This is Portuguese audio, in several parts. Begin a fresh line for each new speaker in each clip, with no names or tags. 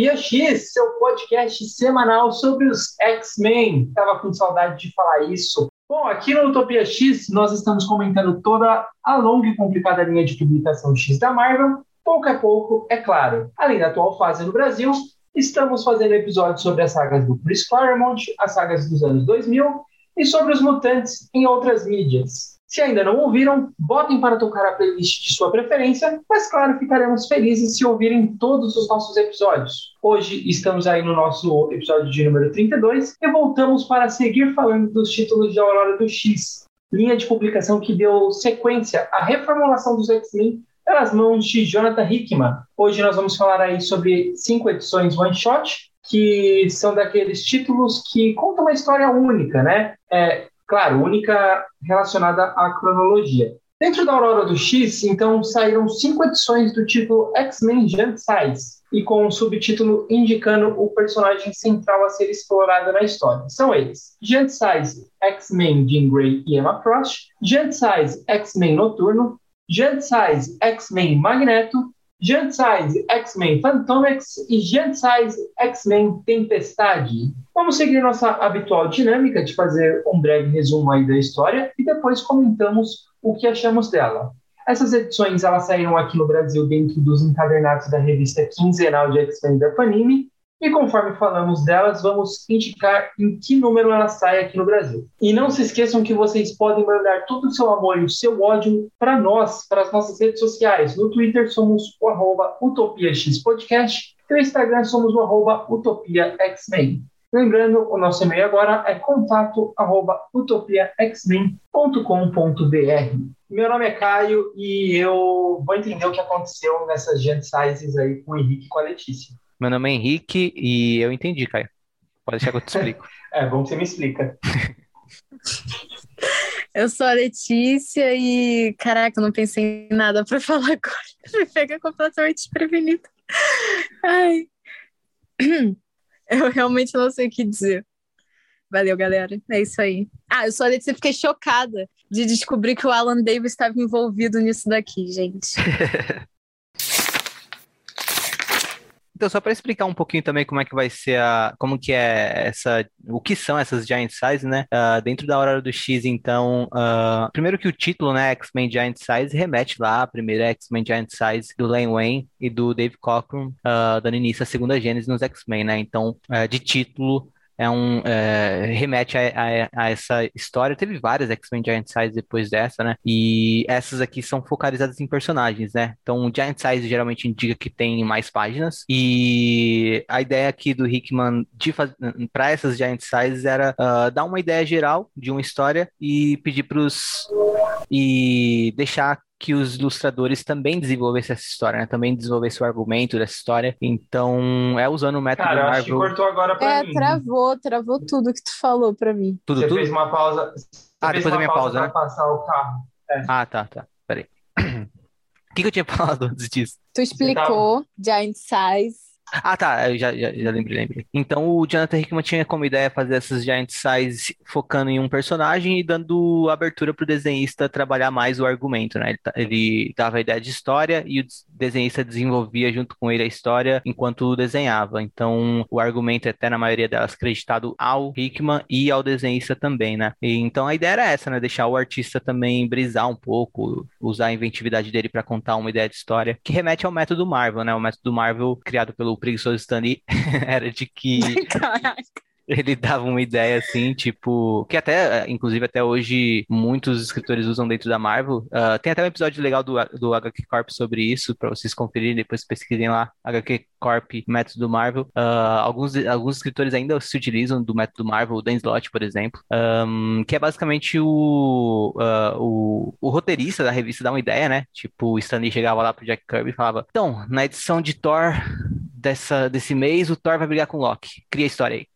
Utopia X, seu podcast semanal sobre os X-Men. Tava com saudade de falar isso. Bom, aqui no Utopia X nós estamos comentando toda a longa e complicada linha de publicação X da Marvel, pouco a pouco, é claro. Além da atual fase no Brasil, estamos fazendo episódios sobre as sagas do Chris Claremont, as sagas dos anos 2000 e sobre os mutantes em outras mídias. Se ainda não ouviram, botem para tocar a playlist de sua preferência, mas claro, ficaremos felizes se ouvirem todos os nossos episódios. Hoje estamos aí no nosso episódio de número 32 e voltamos para seguir falando dos títulos de Aurora do X, linha de publicação que deu sequência à reformulação dos X-Men pelas mãos de Jonathan Hickman. Hoje nós vamos falar aí sobre cinco edições one shot, que são daqueles títulos que contam uma história única, né? É, claro, única relacionada à cronologia. Dentro da Aurora do X, então, saíram cinco edições do título X-Men Giant Size, e com um subtítulo indicando o personagem central a ser explorado na história. São eles: Giant Size X-Men Jean Grey e Emma Frost, Giant Size X-Men Noturno, Giant Size X-Men Magneto, Giant Size X-Men Phantomex e Giant Size X-Men Tempestade. Vamos seguir nossa habitual dinâmica de fazer um breve resumo aí da história e depois comentamos o que achamos dela. Essas edições elas saíram aqui no Brasil dentro dos encadernados da revista quinzenal de X-Men da Panini e conforme falamos delas, vamos indicar em que número ela sai aqui no Brasil. E não se esqueçam que vocês podem mandar todo o seu amor e o seu ódio para nós, para as nossas redes sociais. No Twitter somos o arroba UtopiaXPodcast e no Instagram somos o arroba UtopiaXmen. Lembrando, o nosso e-mail agora é contato@utopiaxmen.com.br. Meu nome é Caio e eu vou entender o que aconteceu nessas Gent Sizes aí com o Henrique e com a Letícia.
Meu nome é Henrique e eu entendi, Caio. Pode deixar que eu te explico.
é, bom que você me explica.
Eu sou a Letícia e, caraca, eu não pensei em nada para falar agora. Me pega completamente desprevenido. Ai. Eu realmente não sei o que dizer. Valeu, galera. É isso aí. Ah, eu a Letícia fiquei chocada de descobrir que o Alan Davis estava envolvido nisso daqui, gente.
Então, só para explicar um pouquinho também como é que vai ser a, como que é essa, o que são essas Giant Size, né? Uh, dentro da Aurora do X, então, uh, primeiro que o título, né, X-Men Giant Size, remete lá à primeira X-Men Giant Size do Len Wayne e do Dave Cockrum, uh, dando início à segunda gênese nos X-Men, né? Então, de título, é um é, remete a, a, a, essa história. Teve várias X-Men Giant Size depois dessa, né? E essas aqui são focalizadas em personagens, né? Então, o Giant Size geralmente indica que tem mais páginas. E a ideia aqui do Hickman para essas Giant Sizes era uh, dar uma ideia geral de uma história e pedir para os e deixar que os ilustradores também desenvolvessem essa história, né? Também desenvolvessem o argumento dessa história. Então, é usando o método
Cara,
Marvel...
acho que cortou agora pra
é,
mim.
travou, travou tudo que tu falou pra mim.
Tudo,
Você
tudo?
fez uma pausa. Você
Ah, depois da minha pausa,
pra
né?
passar o carro. É.
Ah, tá, tá. Peraí. O que, que eu tinha falado antes disso?
Tu explicou Giant Size.
Ah, tá, eu já, já, já lembrei, lembrei. Então o Jonathan Hickman tinha como ideia fazer essas Giant Size focando em um personagem e dando abertura para o desenhista trabalhar mais o argumento, né? Ele, ta- ele dava a ideia de história e o des- desenhista desenvolvia junto com ele a história enquanto desenhava. Então o argumento é até na maioria delas creditado ao Hickman e ao desenhista também, né? E, então a ideia era essa, né? Deixar o artista também brisar um pouco, usar a inventividade dele para contar uma ideia de história, que remete ao método Marvel, né? O método Marvel criado pelo preguiçoso Stan Lee era de que
Caraca.
ele dava uma ideia assim, tipo, que até, inclusive até hoje, muitos escritores usam dentro da Marvel. Ah, tem até um episódio legal do, do HQ Corp sobre isso, para vocês conferirem, depois pesquisem lá, HQ Corp, método Marvel. Ah, alguns, alguns escritores ainda se utilizam do método Marvel, o Dan Slott, por exemplo, ahm, que é basicamente o, ah, o, o roteirista da revista dá uma ideia, né? Tipo, o Stan Lee chegava lá pro Jack Kirby e falava, então, na edição de Thor dessa, desse mês, o Thor vai brigar com o Loki. Cria a história aí.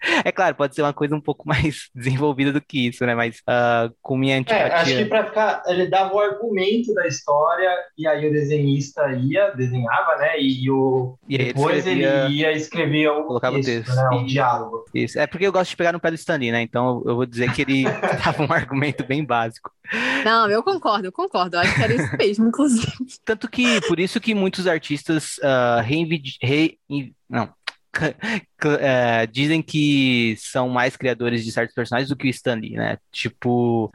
É claro, pode ser uma coisa um pouco mais desenvolvida do que isso, né? Mas uh, com minha antipatia...
É, acho que pra ficar... Ele dava o argumento da história e aí o desenhista ia, desenhava, né? E o...
E aí
depois ele,
escrevia...
ele ia escrever o
Colocava o
texto, né? O
Isso.
diálogo.
Isso. É porque eu gosto de pegar no pé do Stanley, né? Então eu vou dizer que ele dava um argumento bem básico.
Não, eu concordo, eu concordo. Eu acho que era isso mesmo, inclusive.
Tanto que, por isso que muitos artistas uh, reinvidi- re- não, é, dizem que são mais criadores de certos personagens do que o Stan Lee, né? Tipo,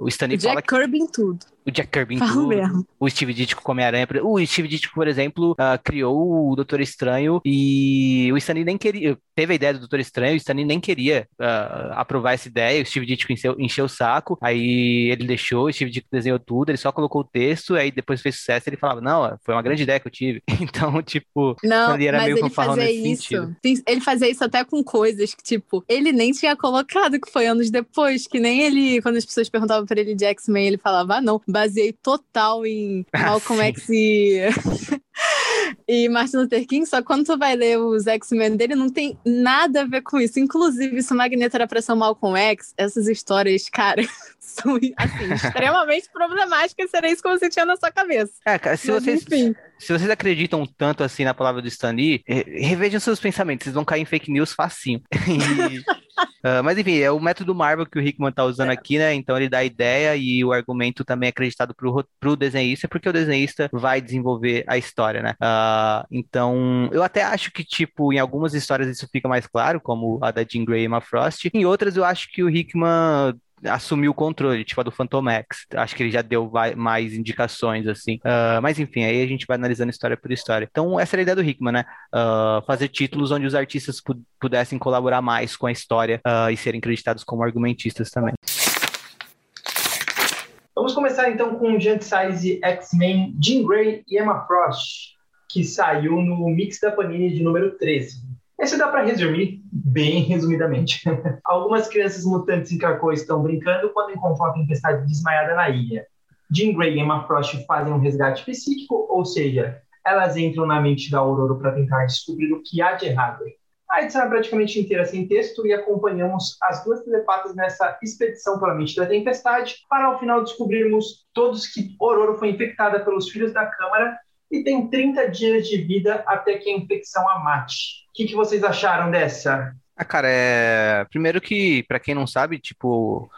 o Stan Lee
O
fala
Jack
que
Kirby em tudo.
o Jack Kirby em
Falo
tudo,
mesmo.
o Steve Ditko como Homem-Aranha. O Steve Ditko, por exemplo, ah, criou o Doutor Estranho e o Stan Lee nem queria, teve a ideia do Doutor Estranho, o Stan Lee nem queria ah, aprovar essa ideia, o Steve Ditko encheu, encheu o saco, aí ele deixou, o Steve Ditko desenhou tudo, ele só colocou o texto, aí depois fez sucesso, ele falava, não, foi uma grande ideia que eu tive. Então, tipo,
Não,
Stan Lee era meio fanfarrão nesse
isso.
sentido.
Ele fazia isso até com coisas que, tipo, ele nem tinha colocado, que foi anos depois, que nem ele, quando as pessoas perguntavam pra ele de X-Men, ele falava, ah, não, baseei total em Malcolm
sim.
X e. E Martin Luther King, só quando tu vai ler os X-Men dele, não tem nada a ver com isso. Inclusive, se o Magneto era pra ser o Malcolm X, essas histórias, cara, são assim, extremamente problemáticas. Será isso que você tinha na sua cabeça.
É, cara, se
Mas,
vocês,
enfim.
se vocês acreditam tanto assim na palavra do Stan Lee, re- revejam seus pensamentos, vocês vão cair em fake news facinho. E, ah, mas enfim, é o método Marvel que o Hickman tá usando aqui, né? Então ele dá a ideia e o argumento também é acreditado pro, ro- pro desenhista, porque o desenhista vai desenvolver a história, né? Ah, então, eu até acho que, tipo, em algumas histórias isso fica mais claro, como a da Jean Grey e Emma Frost. Em outras, eu acho que o Hickman assumiu o controle, tipo a do Phantom X. Acho que ele já deu mais indicações, assim. Ah, mas enfim, aí a gente vai analisando história por história. Então, essa era a ideia do Hickman, né? Ah, fazer títulos onde os artistas pu- pudessem colaborar mais com a história ah, e serem creditados como argumentistas também.
Vamos começar então com o Giant Size X-Men Jean Grey e Emma Frost, que saiu no mix da Panini de número 13. Esse dá para resumir bem resumidamente. Algumas crianças mutantes em Krakow estão brincando quando encontram a tempestade desmaiada na ilha. Jean Grey e Emma Frost fazem um resgate psíquico, ou seja, elas entram na mente da Aurora para tentar descobrir o que há de errado. A edição é praticamente inteira sem texto e acompanhamos as duas telepatas nessa expedição pela mente da tempestade para ao final descobrirmos todos que Aurora foi infectada pelos filhos da Câmara e tem 30 dias de vida até que a infecção a mate. O que, que vocês acharam dessa?
Ah, cara, é. Primeiro que, pra quem não sabe, tipo,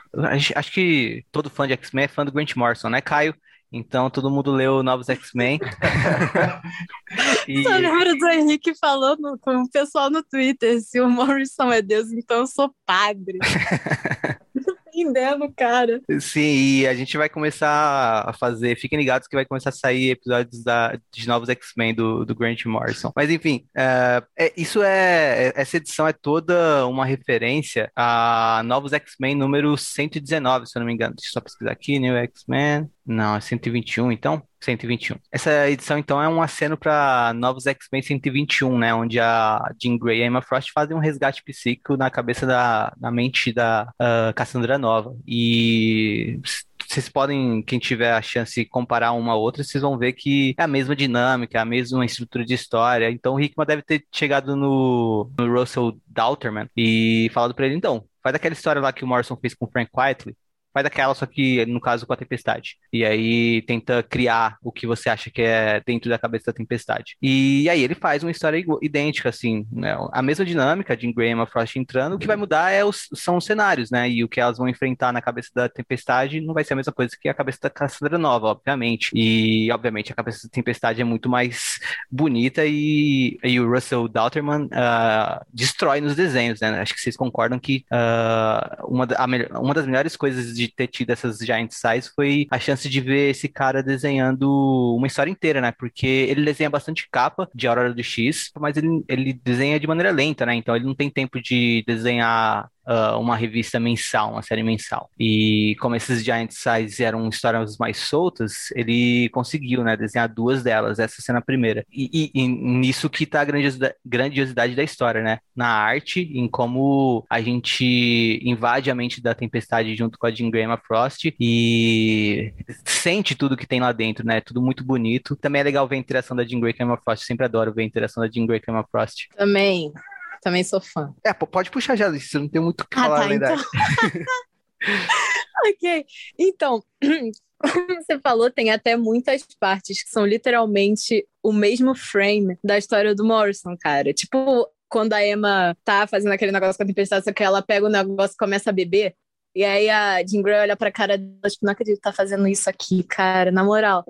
acho que todo fã de X-Men é fã do Grant Morrison, né, Caio? Então todo mundo leu Novos X-Men. E-
Só lembro do Henrique falando com o pessoal no Twitter: se o Morrison é Deus, então eu sou padre. Entendendo, cara.
Sim, e a gente vai começar a fazer. Fiquem ligados que vai começar a sair episódios da, de novos X-Men do, do Grant Morrison. Mas enfim, é, é- isso é. Essa edição é toda uma referência a novos X-Men número 119, se eu não me engano. Deixa eu só pesquisar aqui, New X-Men. Não, é 121, então? 121. Essa edição, então, é um aceno para novos X-Men 121, né? Onde a Jean Grey e a Emma Frost fazem um resgate psíquico na cabeça da, na mente da ah, Cassandra Nova. E vocês podem, quem tiver a chance, comparar uma a outra, vocês vão ver que é a mesma dinâmica, é a mesma estrutura de história. Então o Hickman deve ter chegado no, no Russell Dalterman e falado pra ele, então, faz aquela história lá que o Morrison fez com o Frank Quitely. Faz aquela, só que no caso com a tempestade. E aí tenta criar o que você acha que é dentro da cabeça da tempestade. E aí ele faz uma história idêntica, assim, né? A mesma dinâmica de Graham e Frost entrando, o que vai mudar é os, são os cenários, né? E o que elas vão enfrentar na cabeça da tempestade não vai ser a mesma coisa que a cabeça da Cassandra Nova, obviamente. E, obviamente, a cabeça da tempestade é muito mais bonita e, e o Russell Dalterman ah, destrói nos desenhos, né? Acho que vocês concordam que ah, uma, a uma das melhores coisas de ter tido essas Giant Size foi a chance de ver esse cara desenhando uma história inteira, né? Porque ele desenha bastante capa de Aurora do X, mas ele, ele desenha de maneira lenta, né? Então ele não tem tempo de desenhar ah, uma revista mensal, uma série mensal. E como esses Giant Size eram histórias mais soltas, ele conseguiu, né, desenhar duas delas, essa sendo a primeira. E, e- e nisso que tá a grandiosidade, grandiosidade da história, né? Na arte, em como a gente invade a mente da tempestade junto com a Jean a Frost e sente tudo que tem lá dentro, né? Tudo muito bonito. Também é legal ver a interação da Jean Grey Frost. Sempre adoro ver a interação da Jean Grey Frost.
Também. Também sou fã.
É, pode puxar já, você não tem muito o que ah, falar tá, então...
ok. Então, como você falou, tem até muitas partes que são literalmente o mesmo frame da história do Morrison, cara. Tipo, quando a Emma tá fazendo aquele negócio com a tempestade, só que ela pega o negócio e começa a beber. E aí a Jean Grey olha pra cara dela, tipo, não acredito que tá fazendo isso aqui, cara, na moral.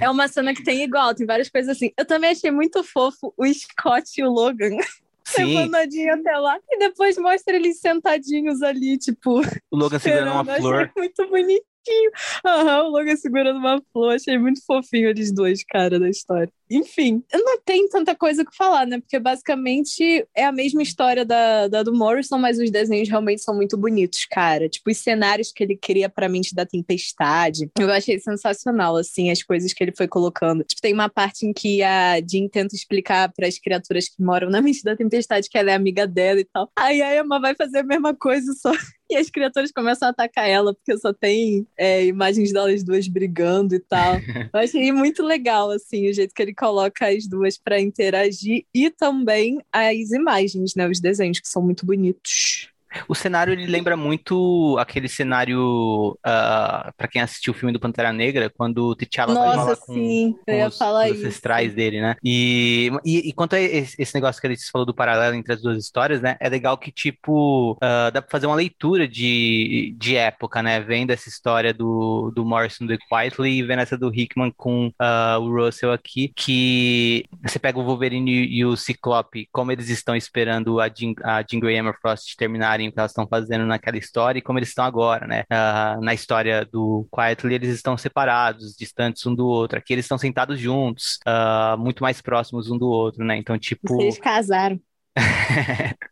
É uma cena que tem igual, tem várias coisas assim. Eu também achei muito fofo o Scott e o Logan. Levantadinho até lá. E depois mostra eles sentadinhos ali, tipo.
O Logan segurando uma flor.
muito bonito bonitinho. Aham, o Logan segurando uma flor. Achei muito fofinho eles dois, cara, da história. Enfim, não tem tanta coisa que falar, né? Porque basicamente é a mesma história da, da do Morrison, mas os desenhos realmente são muito bonitos, cara. Tipo, os cenários que ele cria pra mente da tempestade. Eu achei sensacional, assim, as coisas que ele foi colocando. Tipo, tem uma parte em que a Jean tenta explicar para as criaturas que moram na mente da tempestade que ela é amiga dela e tal. Aí a Emma vai fazer a mesma coisa, só e as criaturas começam a atacar ela, porque só tem é, imagens delas duas brigando e tal. Eu achei muito legal, assim, o jeito que ele coloca as duas para interagir e também as imagens, né? Os desenhos, que são muito bonitos.
O cenário ele lembra muito aquele cenário uh, ah, para quem assistiu o filme do Pantera Negra, quando o T'Challa
vai falar com, sim, com
os, os ancestrais dele, né? E, e, e, quanto a esse, esse negócio que a gente falou do paralelo entre as duas histórias, né? É legal que, tipo, uh, dá pra fazer uma leitura de, de época, né? Vendo essa história do, do Morrison do Quietly e vendo essa do Hickman com uh, o Russell aqui, que você pega o Wolverine e o Ciclope, como eles estão esperando a Jean, a Jean Grey e Emma Frost terminarem o que elas estão fazendo naquela história e como eles estão agora, né? Uh, na história do Quietly, eles estão separados, distantes um do outro. Aqui eles estão sentados juntos, uh, muito mais próximos um do outro, né? Então, tipo.
Eles casaram.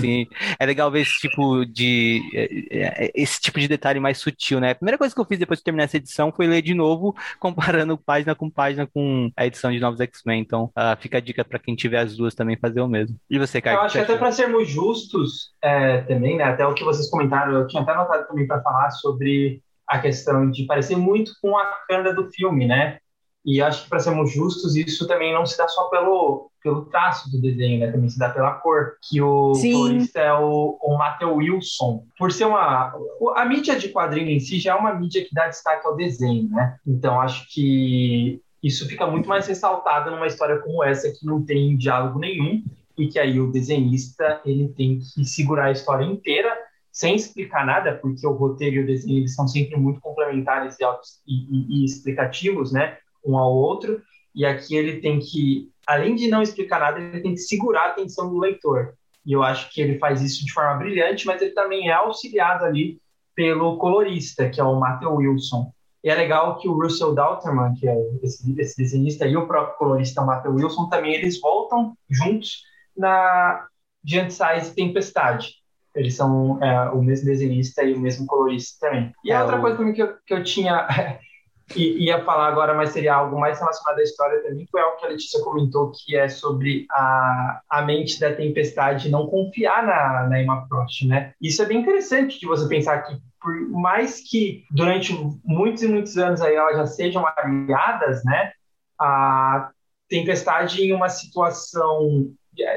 Sim, é legal ver esse tipo de é, é, esse tipo de detalhe mais sutil, né? A primeira coisa que eu fiz depois de terminar essa edição foi ler de novo, comparando página com página com a edição de Novos X-Men. Então, uh, fica a dica para quem tiver as duas também fazer o mesmo. E você, Caio?
Eu acho que até para sermos justos é, também, né? Até o que vocês comentaram, eu tinha até anotado também para falar sobre a questão de parecer muito com a câmera do filme, né? E acho que, para sermos justos, isso também não se dá só pelo, pelo traço do desenho, né? Também se dá pela cor. Que o colorista é o, o Matthew Wilson. Por ser uma. A mídia de quadrinho em si já é uma mídia que dá destaque ao desenho, né? Então acho que isso fica muito mais ressaltado numa história como essa, que não tem diálogo nenhum e que aí o desenhista ele tem que segurar a história inteira sem explicar nada, porque o roteiro e o desenho eles são sempre muito complementares e, e, e explicativos, né? Um ao outro, e aqui ele tem que, além de não explicar nada, ele tem que segurar a atenção do leitor. E eu acho que ele faz isso de forma brilhante, mas ele também é auxiliado ali pelo colorista, que é o Matthew Wilson. E é legal que o Russell Dalterman, que é esse, esse desenhista, e o próprio colorista Matthew Wilson também, eles voltam juntos na Giant Size Tempestade. Eles são é, o mesmo desenhista e o mesmo colorista também. E é, outra o... coisa também que eu, que eu tinha e ia falar agora, mas seria algo mais relacionado à história também, foi algo que a Letícia comentou, que é sobre a, a mente da tempestade não confiar na, na Emma Frost, né? Isso é bem interessante de você pensar que por mais que durante muitos e muitos anos aí elas já sejam aliadas, né? A tempestade em uma situação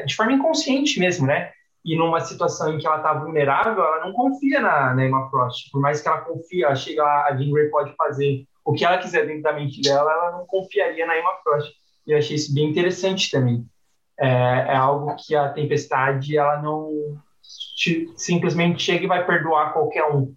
de forma inconsciente mesmo, né? E numa situação em que ela está vulnerável, ela não confia na, na Emma Frost. Por mais que ela confie, ela chega, a Jean Grey pode fazer o que ela quiser dentro da mente dela, ela não confiaria na Emma Frost. E eu achei isso bem interessante também. É, é algo que a tempestade ela não simplesmente chega e vai perdoar qualquer um.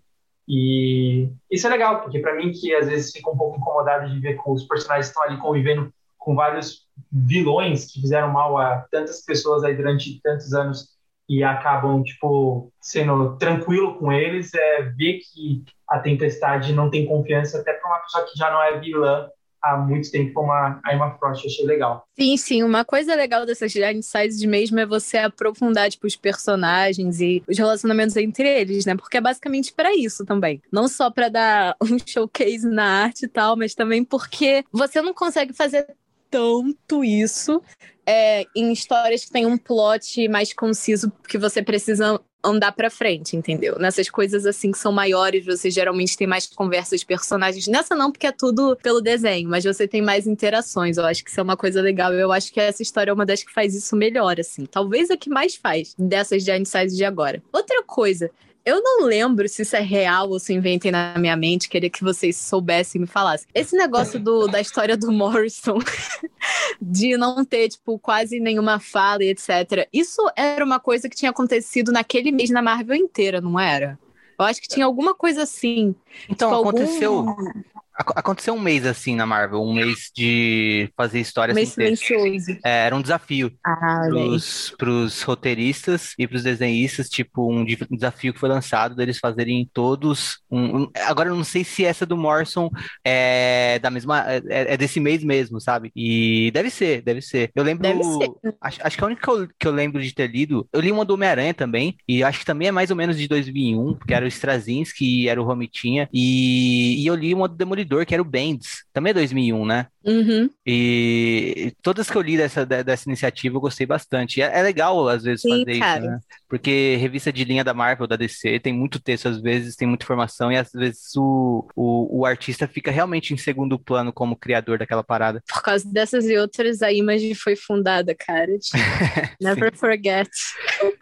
E isso é legal, porque para mim que às vezes fica um pouco incomodado de ver que os personagens estão ali convivendo com vários vilões que fizeram mal a tantas pessoas aí durante tantos anos e acabam tipo sendo tranquilo com eles, é ver que a Tempestade não tem confiança até para uma pessoa que já não é vilã há muito tempo como a Emma Frost, achei legal.
Sim, sim, uma coisa legal dessas giant sizes mesmo é você aprofundar tipo, os personagens e os relacionamentos entre eles, né? Porque é basicamente para isso também. Não só para dar um showcase na arte e tal, mas também porque você não consegue fazer tanto isso é, em histórias que tem um plot mais conciso que você precisa andar para frente, entendeu? Nessas coisas assim que são maiores, você geralmente tem mais conversas de personagens. Nessa não, porque é tudo pelo desenho, mas você tem mais interações. Eu acho que isso é uma coisa legal. Eu acho que essa história é uma das que faz isso melhor, assim. Talvez a que mais faz dessas Giant Size de agora. Outra coisa, eu não lembro se isso é real ou se inventei na minha mente, queria que vocês soubessem e me falassem. Esse negócio do, da história do Morrison, de não ter, tipo, quase nenhuma fala e etc. Isso era uma coisa que tinha acontecido naquele mês na Marvel inteira, não era? Eu acho que tinha alguma coisa assim.
Então,
tipo,
aconteceu.
algum-
Aconteceu um mês assim na Marvel, um mês de fazer histórias
Mês
sem texto.
silencioso.
É, era um desafio
Ah,
pros, pros roteiristas e pros desenhistas, tipo, um um desafio que foi lançado deles fazerem todos. Um, um- agora eu não sei se essa do Morrison é da mesma. É, é desse mês mesmo, sabe? E deve ser, deve ser. Eu lembro.
Deve ser.
Acho, acho que a única que eu, que eu lembro de ter lido, eu li uma do Homem-Aranha também, e acho que também é mais ou menos de 2001, que era o Straczynski, era o Romitinha, e, e eu li uma do Demolidor, que era o Bendis, também é 2001, né?
Uhum.
E todas que eu li dessa, de- dessa iniciativa eu gostei bastante. É, é legal, às vezes,
Sim,
fazer
cara.
isso, né? Porque revista de linha da Marvel, da DC, tem muito texto, às vezes, tem muita informação, e às vezes o, o, o artista fica realmente em segundo plano como criador daquela parada.
Por causa dessas e outras, a Image foi fundada, cara. Never forget.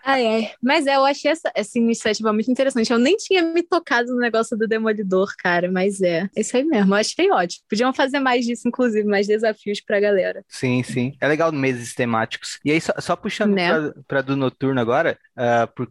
Ai, ai. Mas é, eu achei essa, essa iniciativa muito interessante. Eu nem tinha me tocado no negócio do Demolidor, cara, mas é. É isso aí mesmo. Eu achei ótimo. Podiam fazer mais disso, inclusive, mais desafios pra galera.
Sim, sim. É legal meses temáticos. E aí, só, só puxando
Né?
pra, pra do Noturno agora, ah, por-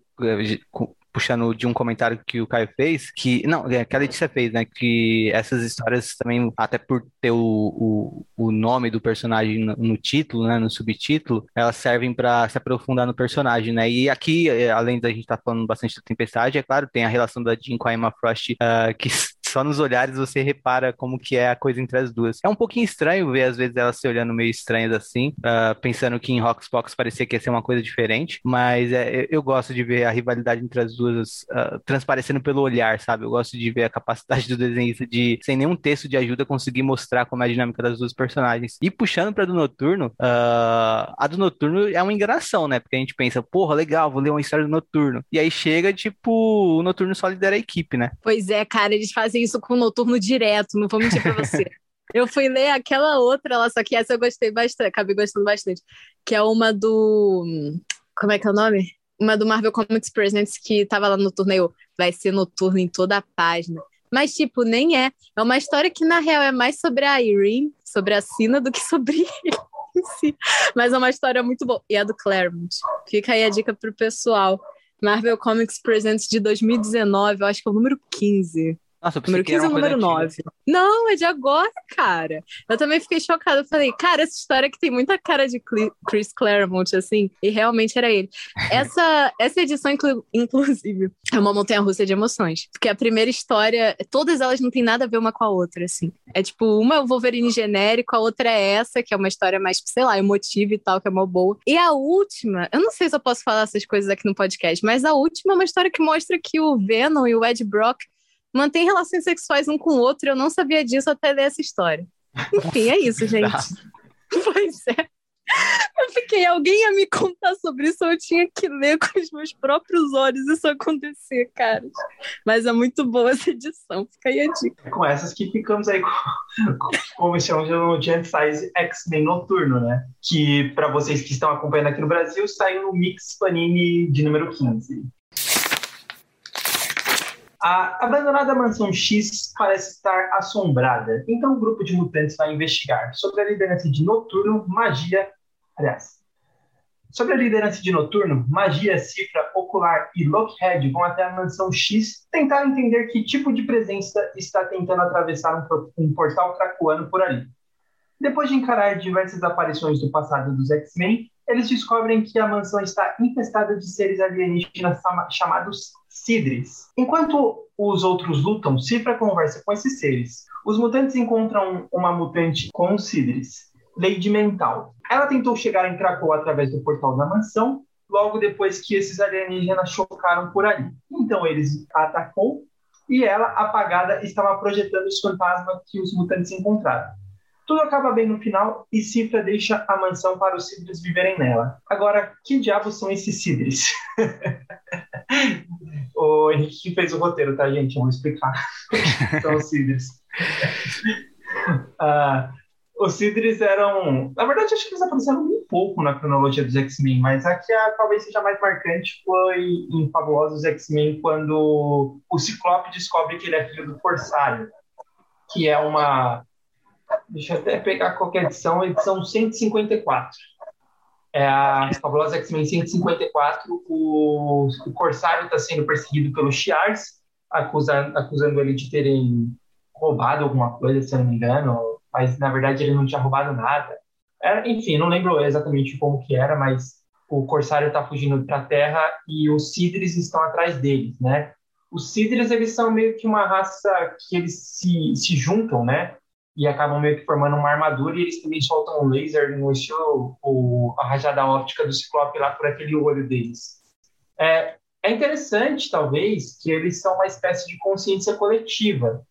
cu- puxando de um comentário que o Caio fez, que, não, é, que a Letícia fez, né, que essas histórias também, até por ter o, o, o nome do personagem no, no título, né, no subtítulo, elas servem pra se aprofundar no personagem, né, e aqui, eh, além da gente estar falando bastante da Tempestade, é claro, tem a relação da Jean com a Emma Frost, ah, que só nos olhares você repara como que é a coisa entre as duas. É um pouquinho estranho ver, às vezes, elas se olhando meio estranhas assim, ah, pensando que em Roxbox parecia que ia ser uma coisa diferente, mas é, eu, gosto de ver a rivalidade entre as duas ah, transparecendo pelo olhar, sabe? Eu gosto de ver a capacidade do desenhista de, sem nenhum texto de ajuda, conseguir mostrar como é a dinâmica das duas personagens. E puxando pra do Noturno, ah, a do Noturno é uma enganação, né? Porque a gente pensa, porra, legal, vou ler uma história do Noturno. E aí chega, tipo, o Noturno só lidera a equipe, né?
Pois é, cara, eles fazem isso com o noturno direto, não vou mentir pra você. Eu fui ler aquela outra lá, só que essa eu gostei bastante, acabei gostando bastante, que é uma do. Como é que é o nome? Uma do Marvel Comics Presents que tava lá no torneio. Vai ser noturno em toda a página. Mas, tipo, nem é. É uma história que, na real, é mais sobre a Irene, sobre a Sina, do que sobre ele em si. Mas é uma história muito boa. E é do Claremont. Fica aí a dica pro pessoal. Marvel Comics Presents de 2019, eu acho que é o número 15.
Nossa,
Número
que era
15 ou número
antiga.
9? Não, é de agora, cara. Eu também fiquei chocada. Eu falei, cara, essa história que tem muita cara de Chris Claremont, assim, e realmente era ele. Essa, essa edição, inclu- inclusive, é uma montanha-russa de emoções. Porque a primeira história, todas elas não tem nada a ver uma com a outra, assim. É tipo, uma é o Wolverine genérico, a outra é essa, que é uma história mais, sei lá, emotiva e tal, que é uma boa. E a última, eu não sei se eu posso falar essas coisas aqui no podcast, mas a última é uma história que mostra que o Venom e o Ed Brock mantêm relações sexuais um com o outro. Eu não sabia disso até ler essa história. Enfim, é isso, gente. Pois é. Eu fiquei, alguém ia me contar sobre isso, eu tinha que ler com os meus próprios olhos isso acontecer, cara. Mas é muito boa essa edição, fica aí a dica.
É com essas que ficamos aí com, com- como chamamos no Giant Size X-Men Noturno, né? Que, para vocês que estão acompanhando aqui no Brasil, saiu no Mix Panini de número 15. A abandonada mansão X parece estar assombrada, então o grupo de mutantes vai investigar sobre a liderança de Noturno, Magia. Aliás, sobre a liderança de Noturno, Magia, Cifra, Ocular e Lockhead vão até a mansão X tentar entender que tipo de presença está tentando atravessar um, um portal cracoano por ali. Depois de encarar diversas aparições do passado dos X-Men, eles descobrem que a mansão está infestada de seres alienígenas chama- chamados Sidres. Enquanto os outros lutam, Cifra conversa com esses seres. Os mutantes encontram uma mutante com os Sidres, Lady Mental. Ela tentou chegar em Krakow através do portal da mansão, logo depois que esses alienígenas chocaram por ali. Então eles a atacou e ela, apagada, estava projetando os fantasmas que os mutantes encontraram. Tudo acaba bem no final e Cifra deixa a mansão para os Sidres viverem nela. Agora, que diabos são esses Sidres? o Henrique que fez o roteiro, tá, gente? Vou explicar. São os Cidres. Uh, os Cidres eram. Na verdade, acho que eles apareceram um pouco na cronologia dos X-Men, mas a que a, talvez seja mais marcante foi em Fabulosos X-Men, quando o Ciclope descobre que ele é filho do Corsário, que é uma. Deixa eu até pegar qualquer edição, edição 154 é a Fabulosa X-Men 154, o, o Corsário está sendo perseguido pelos Shi'ars, acusando, acusando ele de terem roubado alguma coisa, se eu não me engano, mas na verdade ele não tinha roubado nada. É, enfim, não lembro exatamente como que era, mas o Corsário está fugindo para a Terra e os Sidres estão atrás deles, né? Os Sidres, eles são meio que uma raça que eles se, se juntam, né? E acabam meio que formando uma armadura e eles também soltam um laser no estilo o, a rajada óptica do Ciclope lá por aquele olho deles. É, é interessante, talvez, que eles são uma espécie de consciência coletiva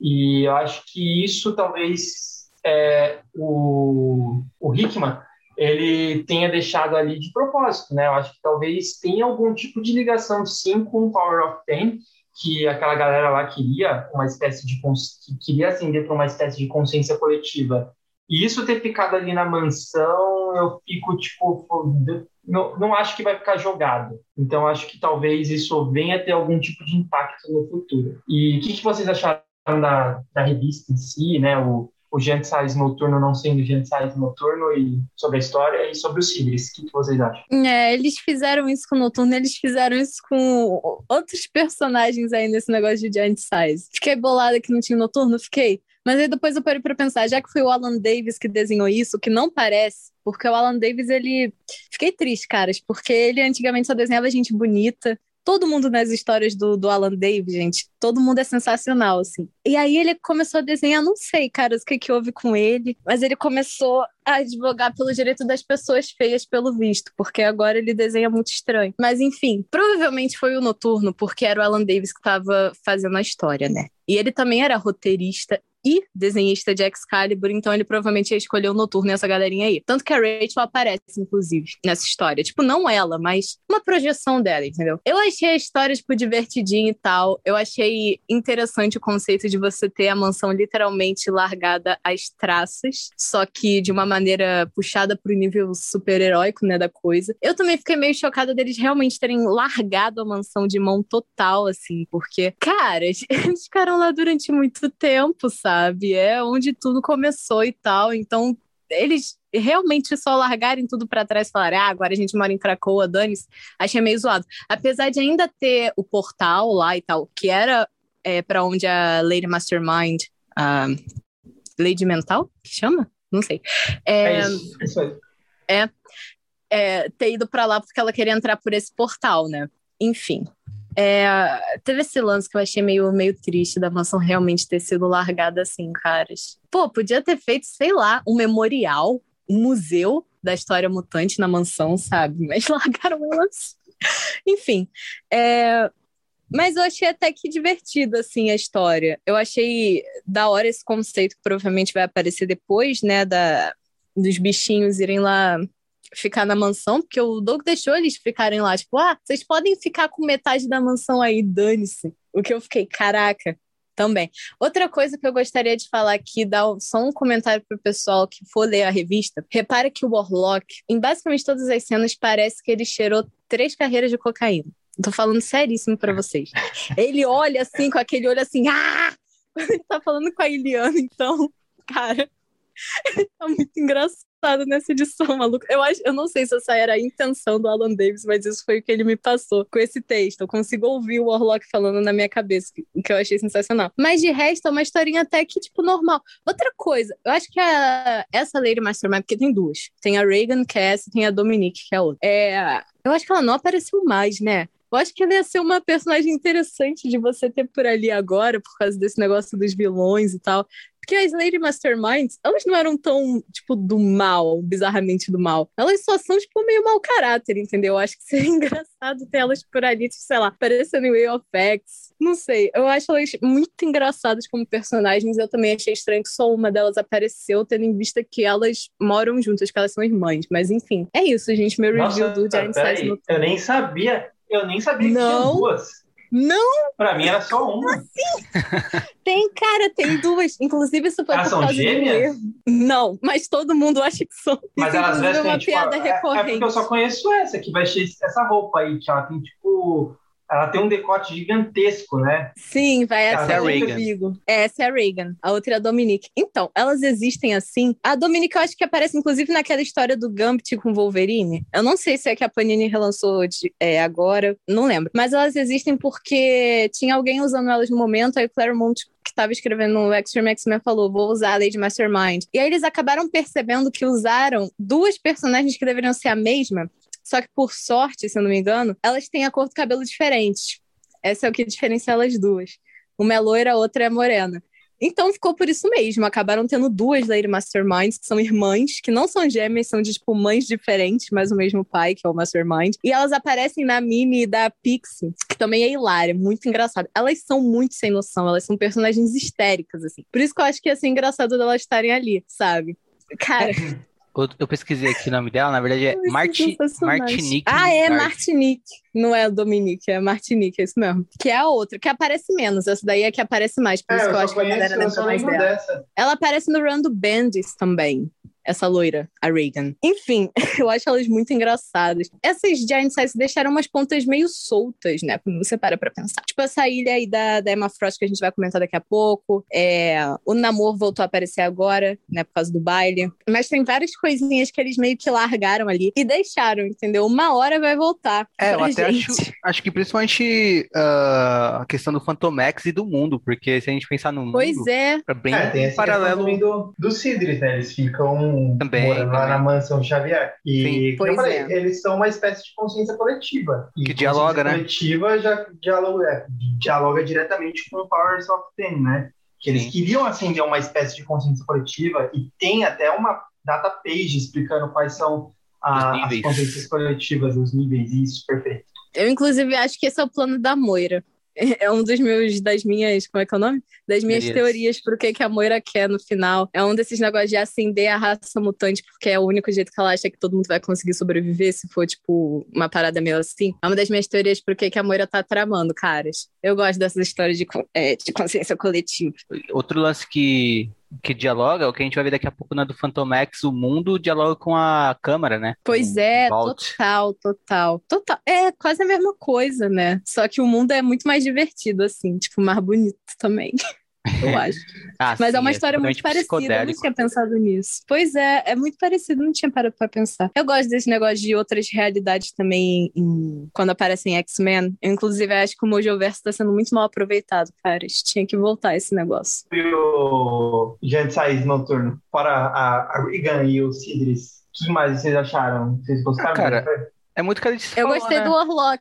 e eu acho que isso talvez é, o, o Hickman ele tenha deixado ali de propósito, né? Eu acho que talvez tenha algum tipo de ligação, sim, com o Power of Ten, que aquela galera lá queria uma espécie de que queria ascender para uma espécie de consciência coletiva. E isso ter ficado ali na mansão, eu fico tipo, não, não acho que vai ficar jogado. Então acho que talvez isso venha ter algum tipo de impacto no futuro. E o que, que vocês acharam da, da revista em si, né? O, o Gensize Noturno não sendo Gensize Noturno e sobre a história e sobre os Tigres. O que, que, vocês acham?
É, eles fizeram isso com o Noturno, eles fizeram isso com outros personagens aí nesse negócio de Giant Size. Fiquei bolada que não tinha Noturno, fiquei. Mas aí depois eu parei para pensar, já que foi o Alan Davis que desenhou isso, que não parece, porque o Alan Davis, ele. Fiquei triste, caras, porque ele antigamente só desenhava gente bonita, todo mundo nas histórias do, do Alan Davis, gente, todo mundo é sensacional, assim. E aí ele começou a desenhar, não sei, cara, o que, que houve com ele, mas ele começou a advogar pelo direito das pessoas feias, pelo visto, porque agora ele desenha muito estranho. Mas enfim, provavelmente foi o Noturno, porque era o Alan Davis que estava fazendo a história, né? E ele também era roteirista e desenhista de Excalibur, então ele provavelmente ia escolher o Noturno essa galerinha aí. Tanto que a Rachel aparece, inclusive, nessa história. Tipo, não ela, mas uma projeção dela, entendeu? Eu achei a história, tipo, divertidinha e tal. Eu achei interessante o conceito de você ter a mansão literalmente largada às traças, só que de uma maneira puxada pro nível super-heróico, né, da coisa. Eu também fiquei meio chocada deles realmente terem largado a mansão de mão total, assim, porque, cara, eles ficaram lá durante muito tempo, sabe? Sabe? É onde tudo começou e tal. Então, eles realmente só largarem tudo para trás e falarem, ah, agora a gente mora em Cracoa, dane-se, achei meio zoado. Apesar de ainda ter o portal lá e tal, que era é, para onde a Lady Mastermind, a Lady Mental, que chama? Não sei.
É, é isso, é isso aí.
É, é, ter ido para lá porque ela queria entrar por esse portal, né? Enfim. É, teve esse lance que eu achei meio, meio triste da mansão realmente ter sido largada assim, caras. Pô, podia ter feito, sei lá, um memorial, um museu da história mutante na mansão, sabe? Mas largaram ela assim. Enfim, é, mas eu achei até que divertido, assim, a história. Eu achei da hora esse conceito que provavelmente vai aparecer depois, né, da, dos bichinhos irem lá ficar na mansão, porque o Doug deixou eles ficarem lá, tipo, ah, vocês podem ficar com metade da mansão aí, dane-se. O que eu fiquei, caraca, também. Outra coisa que eu gostaria de falar aqui, dar só um comentário pro pessoal que for ler a revista. Repara que o Warlock, em basicamente todas as cenas, parece que ele cheirou três carreiras de cocaína. Tô falando seríssimo para vocês. Ele olha assim, com aquele olho assim, ah! Ele tá falando com a Iliana, então, cara, tá muito engraçado nessa edição, maluco. Eu, acho, eu não sei se essa era a intenção do Alan Davis, mas isso foi o que ele me passou com esse texto. Eu consigo ouvir o Warlock falando na minha cabeça, o que eu achei sensacional. Mas de resto, é uma historinha até que, tipo, normal. Outra coisa, eu acho que a, essa Lady Mastermind, porque tem duas. Tem a Reagan Cass e tem a Dominique, que é a outra. É, eu acho que ela não apareceu mais, né? Eu acho que ela ia ser uma personagem interessante de você ter por ali agora, por causa desse negócio dos vilões e tal. Porque as Lady Masterminds, elas não eram tão, tipo, do mal, bizarramente do mal. Elas só são, tipo, meio mau caráter, entendeu? Eu acho que seria engraçado ter elas por ali, tipo, sei lá, parecendo em Way of X. Não sei, eu acho elas muito engraçadas como personagens. Eu também achei estranho que só uma delas apareceu, tendo em vista que elas moram juntas, que elas são irmãs. Mas enfim, é isso, gente. Meu
Nossa,
review do Giant Size no
Eu nem sabia Eu nem sabia que
Não.
tinha duas.
Não,
Pra mim era só uma.
tem, cara, tem duas. Inclusive, isso foi
Elas
por
são gêmeas?
Não, mas todo mundo acha que são.
Mas elas
é
vestem,
uma
tipo,
piada
é- É,
recorrente.
porque eu só conheço essa, que vai ter essa roupa aí, que ela tem, tipo... Ela tem um decote gigantesco, né?
Sim, vai
Essa é a
Reagan.
Vigo. É, essa é a Reagan. A outra é a Dominique. Então, elas existem assim. A Dominique eu acho que aparece inclusive naquela história do Gambit com Wolverine. Eu não sei se é que a Panini relançou de- é, agora, não lembro. Mas elas existem porque tinha alguém usando elas no momento, aí o Claremont que estava escrevendo no Extreme X-Men falou, vou usar a Lady Mastermind. E aí eles acabaram percebendo que usaram duas personagens que deveriam ser a mesma, só que por sorte, se eu não me engano, elas têm a cor do cabelo diferente. Essa é o que diferencia elas duas. Uma é loira, a outra é morena. Então ficou por isso mesmo. Acabaram tendo duas Lady Masterminds, que são irmãs, que não são gêmeas, são de tipo mães diferentes, mas o mesmo pai, que é o Mastermind. E elas aparecem na Mimi da Pixie, que também é hilária, muito engraçada. Elas são muito sem noção, elas são personagens histéricas, assim. Por isso que eu acho que ia ser engraçado delas estarem ali, sabe? Cara,
Eu, eu pesquisei aqui o nome dela, na verdade é Marti. Martinique.
Ah, é. Martinique. Não é Dominique, é Martinique, é isso mesmo. Que é a outra, que aparece menos. Essa daí é que aparece mais, por
É,
isso que
eu
acho que a galera lembra mais dela.
dessa.
Ela aparece no Run do Bandits também. Essa loira, a Reagan. Enfim, eu acho elas muito engraçadas. Essas Giant Size deixaram umas pontas meio soltas, né? Quando você para pra pensar. Tipo, essa ilha aí da, da Emma Frost que a gente vai comentar daqui a pouco. É, o Namor voltou a aparecer agora, né? Por causa do baile. Mas tem várias coisinhas que eles meio que largaram ali e deixaram, entendeu? Uma hora vai voltar.
É, eu até
gente.
acho, acho que principalmente ah, a questão do Phantomex e do mundo, porque se a gente pensar no mundo,
Pois é.
é bem
É, tem essa
paralelo.
do, do Sidris, né? Eles ficam
Também,
morando lá
também.
na mansão Xavier. E,
Sim.
eu
Pois
falei,
é.
eles são uma espécie de consciência coletiva. E
Que dialoga, né?
consciência coletiva já dialoga, é, dialoga diretamente com o Powers of Ten, né? Que eles
Sim.
queriam acender uma espécie de consciência coletiva e tem até uma data page explicando quais são a- as consciências coletivas, os níveis, isso, perfeito.
Eu, inclusive, acho que esse é o plano da Moira. É um dos meus, das minhas, como é que é o nome? Das minhas
Teorias.
teorias pro que, que a Moira quer no final. É um desses negócios de acender a raça mutante, porque é o único jeito que ela acha que todo mundo vai conseguir sobreviver, se for, tipo, uma parada meio assim. É uma das minhas teorias pro que, que a Moira tá tramando, caras. Eu gosto dessas histórias de, é, de consciência coletiva.
Outro lance que, que dialoga, o que a gente vai ver daqui a pouco na do Phantomex, o mundo dialoga com a câmara, né?
Pois
Com
é,
o Vault.
total, total. Total. É quase a mesma coisa, né? Só que o mundo é muito mais divertido, assim, tipo, mais bonito também. Eu acho.
Ah,
Mas
sim,
é uma história muito
totalmente
parecida, eu não tinha pensado nisso. Pois é, é muito parecido, não tinha parado pra pensar. Eu gosto desse negócio de outras realidades também em- quando aparecem X-Men. Eu, inclusive, acho que o Mojoverso tá sendo muito mal aproveitado, cara. Tinha que voltar esse negócio.
E o Gente Saiz Noturno, fora a, Regan e o Sidris, o que mais vocês acharam? Vocês gostaram?
Ah, cara? É muito que a gente
Eu gostei
né?
do Warlock.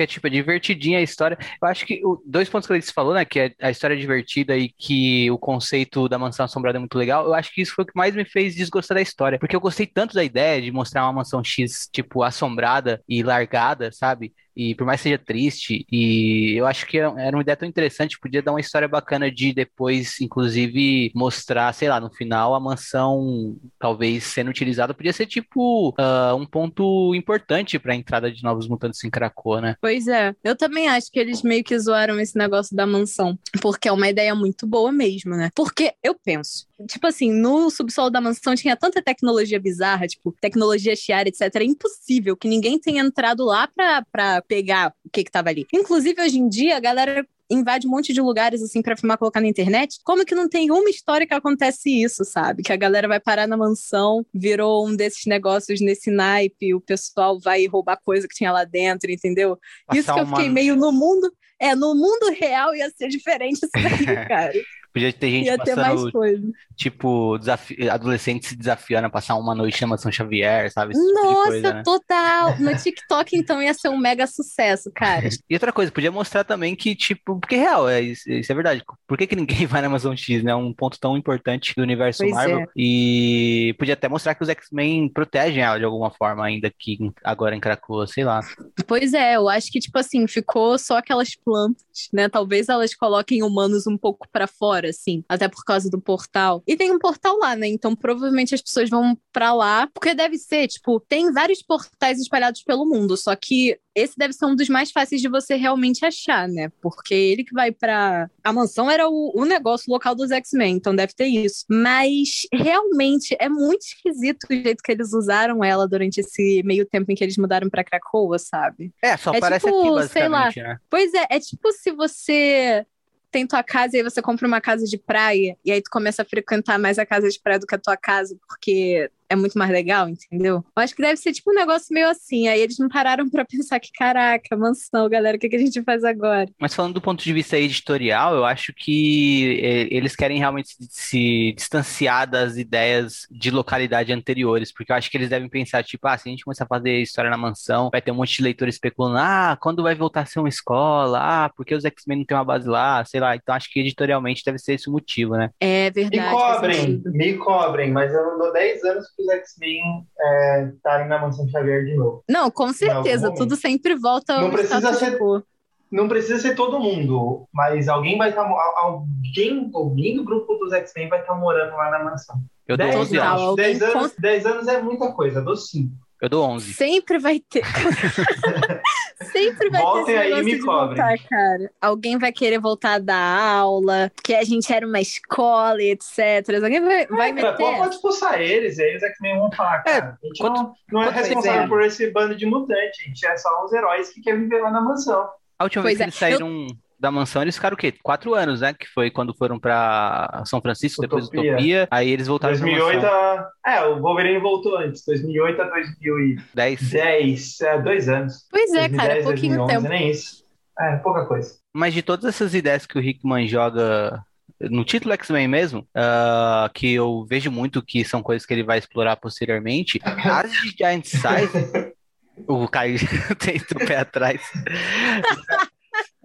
Que é tipo é divertidinha a história. Eu acho que o, dois pontos que ele falou, né, que é a história é divertida e que o conceito da mansão assombrada é muito legal. Eu acho que isso foi o que mais me fez desgostar da história, porque eu gostei tanto da ideia de mostrar uma mansão X tipo assombrada e largada, sabe? E por mais que seja triste, e eu acho que era uma ideia tão interessante, podia dar uma história bacana de depois, inclusive, mostrar, sei lá, no final, a mansão talvez sendo utilizada, podia ser tipo ah, um ponto importante para a entrada de novos mutantes em Krakoa, né?
Pois é, eu também acho que eles meio que zoaram esse negócio da mansão, porque é uma ideia muito boa mesmo, né? Porque eu penso, tipo assim, no subsolo da mansão tinha tanta tecnologia bizarra, tipo, tecnologia Shiara, etc. É impossível que ninguém tenha entrado lá pra, pra pegar o que que tava ali. Inclusive, hoje em dia, a galera invade um monte de lugares assim pra filmar, colocar na internet. Como que não tem uma história que acontece isso, sabe? Que a galera vai parar na mansão, virou um desses negócios nesse naipe, o pessoal vai roubar coisa que tinha lá dentro, entendeu? Isso
Passar
que eu
uma-
fiquei meio no mundo. É, no mundo real ia ser diferente isso daí, cara.
Podia ter gente
Ia ter mais
passando,
coisa.
tipo, desafi- adolescentes se desafiando a passar uma noite na Mansão Xavier, sabe? Esse tipo de
Nossa,
coisa, né?
total! No TikTok, então, ia ser um mega sucesso, cara.
E outra coisa, podia mostrar também que, tipo, porque é real, é, isso, isso é verdade. Por que, que ninguém vai na Amazon X, né? É um ponto tão importante do universo
Pois
Marvel.
é.
E podia até mostrar que os X-Men protegem ela de alguma forma, ainda aqui, em- agora em Krakoa, sei lá.
Pois é, eu acho que, tipo assim, ficou só aquelas plantas, né? Talvez elas coloquem humanos um pouco pra fora, maior, assim, até por causa do portal. E tem um portal lá, né? Então provavelmente as pessoas vão para lá, porque deve ser, tipo, tem vários portais espalhados pelo mundo, só que esse deve ser um dos mais fáceis de você realmente achar, né? Porque ele que vai para A mansão era o, o negócio local dos X-Men, então deve ter isso. Mas realmente é muito esquisito o jeito que eles usaram ela durante esse meio tempo em que eles mudaram para Cracoa, sabe?
É, só é parece tipo, aqui, basicamente, sei lá. Né?
Pois é, é tipo se você tem tua casa e aí você compra uma casa de praia e aí tu começa a frequentar mais a casa de praia do que a tua casa porque é muito mais legal, entendeu? Eu acho que deve ser tipo um negócio meio assim. Aí eles não pararam para pensar que, caraca, mansão, galera, o que, que a gente faz agora?
Mas falando do ponto de vista editorial, eu acho que é, eles querem realmente se distanciar das ideias de localidade anteriores, porque eu acho que eles devem pensar, tipo, ah, se a gente começar a fazer história na mansão, vai ter um monte de leitores especulando, ah, quando vai voltar a ser uma escola? Ah, porque os X-Men não tem uma base lá? Sei lá. Então acho que editorialmente deve ser esse o motivo, né?
É verdade.
Me cobrem, me cobrem, mas eu não dou 10 anos os X-Men estarem é, na Mansão Xavier de novo.
Não, com certeza, tudo sempre volta ao
não precisa ser Não precisa ser todo mundo, mas alguém vai estar. Tá, alguém, alguém do grupo dos X-Men vai estar tá morando lá na mansão.
Eu dou 10
anos. 10 anos, 10 anos é muita coisa, dou 5.
Eu dou 11.
Sempre vai ter. Sempre vai
Voltem
ter esse
aí, me
de voltar, cara. Alguém vai querer voltar da aula, que a gente era uma escola, etc. Alguém vai, vai
meter. Pô, pode expulsar eles, eles é que nem vão falar, é, cara. É, a gente quanto, não, não é responsável é. por esse bando de mutantes, a gente é só os heróis que querem viver lá na mansão.
A última pois vez que é. eles saíram... Eu da mansão, eles ficaram o quê? Quatro anos, né? Que foi quando foram pra São Francisco, Utopia. depois Utopia. Aí eles voltaram
2008 a... É, o Wolverine voltou antes. 2008 a 2010. 10. É, dois anos.
Pois é, 2010, cara, pouquinho 2011, tempo.
Nem isso. É, pouca coisa.
Mas de todas essas ideias que o Hickman joga no título X-Men mesmo, uh, que eu vejo muito que são coisas que ele vai explorar posteriormente, as de Giant Size, o Caio tem o pé atrás.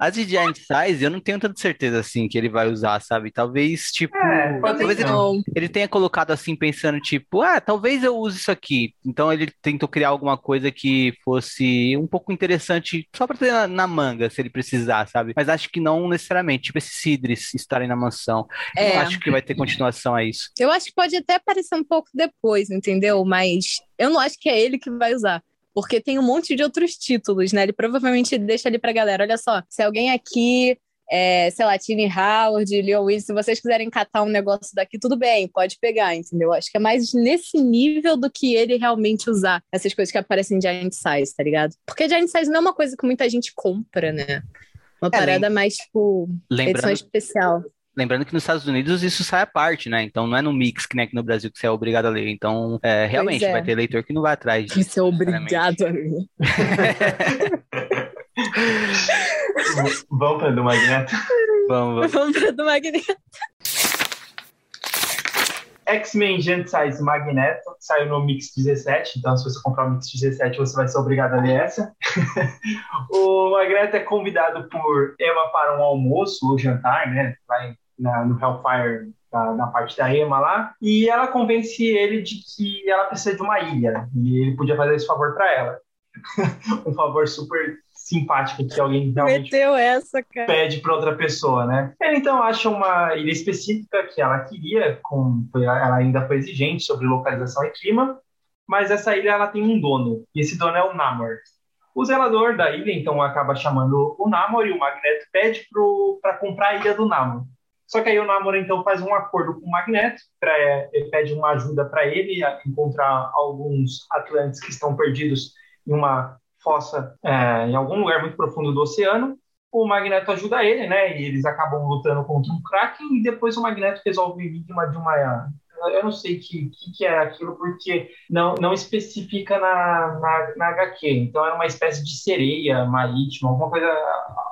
As de Giant Size, eu não tenho tanta certeza assim que ele vai usar, sabe? Talvez, tipo. É, talvez ele, ele, tenha colocado assim, pensando, tipo, ah, talvez eu use isso aqui. Então ele tentou criar alguma coisa que fosse um pouco interessante só pra ter na, na manga, se ele precisar, sabe? Mas acho que não necessariamente. Tipo, esses Sidres estarem na mansão. É. Eu acho que vai ter continuação a isso.
Eu acho que pode até aparecer um pouco depois, entendeu? Mas eu não acho que é ele que vai usar porque tem um monte de outros títulos, né? Ele provavelmente deixa ali pra galera, olha só, se alguém aqui é, sei lá, Tini Howard, Leo Willis, se vocês quiserem catar um negócio daqui, tudo bem, pode pegar, entendeu? Acho que é mais nesse nível do que ele realmente usar essas coisas que aparecem em Giant Size, tá ligado? Porque Giant Size não é uma coisa que muita gente compra, né? Uma é, parada mais, tipo, lembrando, edição especial.
Lembrando que nos Estados Unidos isso sai à parte, né? Então não é no mix que nem aqui no Brasil que você é obrigado a ler. Então, é, realmente, é. vai ter leitor que não vai atrás
disso. Você é obrigado a ler.
vamos para do Magneto?
Vamos, vamos.
Vamos para do Magneto.
X-Men Giant Size Magneto saiu no Mix 17, então se você comprar o Mix 17 você vai ser obrigado a ler essa. o Magneto é convidado por Emma para um almoço ou jantar, né? Vai na, no Hellfire, na, na, parte da Emma lá, e ela convence ele de que ela precisa de uma ilha, e ele podia fazer esse favor para ela. um favor super simpático que alguém realmente
essa,
pede para outra pessoa, né? Ele então acha uma ilha específica que ela queria, com, ela ainda foi exigente sobre localização e clima, mas essa ilha ela tem um dono, e esse dono é o Namor. O zelador da ilha então acaba chamando o Namor e o Magneto pede para comprar a ilha do Namor. Só que aí o Namor então faz um acordo com o Magneto, pra, ele pede uma ajuda para ele a encontrar alguns Atlantes que estão perdidos em uma fossa é, em algum lugar muito profundo do oceano. O Magneto ajuda ele, né? E eles acabam lutando contra um Kraken e depois o Magneto resolve enigma de uma eu não sei o que, que, que, é aquilo, porque não, não especifica na, na, na HQ. Então era uma espécie de sereia marítima, alguma coisa,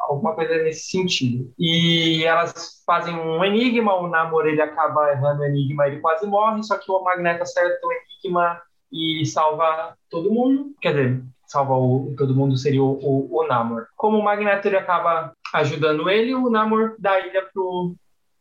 alguma coisa nesse sentido. E elas fazem um enigma, o Namor ele acaba errando o enigma, ele quase morre, só que o Magneto acerta o enigma e salva todo mundo. Quer dizer, salva o, todo mundo seria o, o, o Namor. Como o Magneto ele acaba ajudando ele, o Namor dá ilha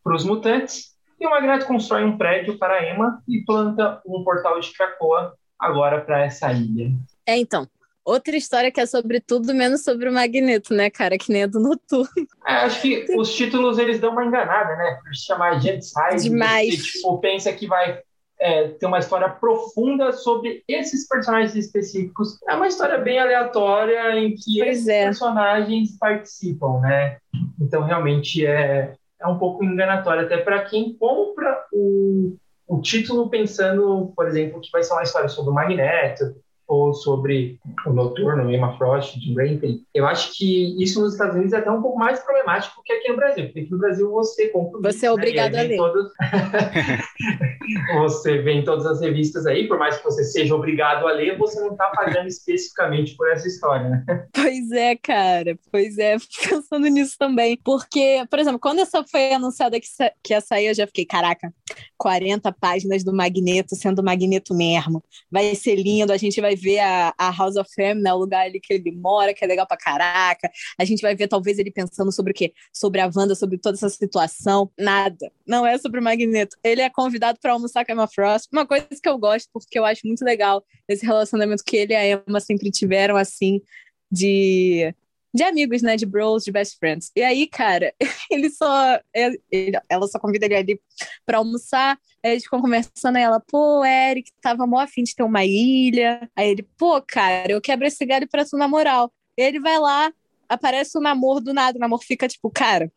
para os mutantes e o Magneto constrói um prédio para Emma e planta um portal de Krakoa agora para essa ilha.
É, então. Outra história que é sobre tudo, menos sobre o Magneto, né, cara? Que nem a do Noturno.
É, acho que os títulos eles dão uma enganada, né? Por chamar Gente Size.
Demais.
Você, tipo, pensa que vai é, ter uma história profunda sobre esses personagens específicos. É uma história bem aleatória em que
Pois
esses
é.
personagens participam, né? Então, realmente, é, é um pouco enganatório, até para quem compra o, o título pensando, por exemplo, que vai ser uma história sobre o Magneto, ou sobre o Noturno, Emma Frost, Jim Raven. Eu acho que isso nos Estados Unidos é até um pouco mais problemático que aqui no Brasil, porque aqui no Brasil você compra
Você é
né?
obrigado
aí
a ler.
todos- você vê em todas as revistas aí, por mais que você seja obrigado a ler, você não está pagando especificamente por essa história, né?
Pois é, cara. Pois é, fico pensando nisso também. Porque, por exemplo, quando essa foi anunciada que, sa- que ia sair, eu já fiquei, caraca, 40 páginas do Magneto sendo Magneto mesmo. Vai ser lindo, a gente vai ver a, a House of M, né? O lugar ali que ele mora, que é legal pra caraca. A gente vai ver, talvez, ele pensando sobre o quê? Sobre a Wanda, sobre toda essa situação. Nada. Não é sobre o Magneto. Ele é convidado pra almoçar com a Emma Frost. Uma coisa que eu gosto, porque eu acho muito legal esse relacionamento que ele e a Emma sempre tiveram, assim, de, de amigos, né? De bros, de best friends. E aí, cara, ele só. ele- ele- ela só convida ele ali pra almoçar. Aí eles ficam conversando, aí ela, pô, Eric, tava mó afim de ter uma ilha. Aí ele, pô, cara, eu quebro esse galho pra tu na moral. Ele vai lá, aparece o namoro do nada, o namoro fica tipo, cara.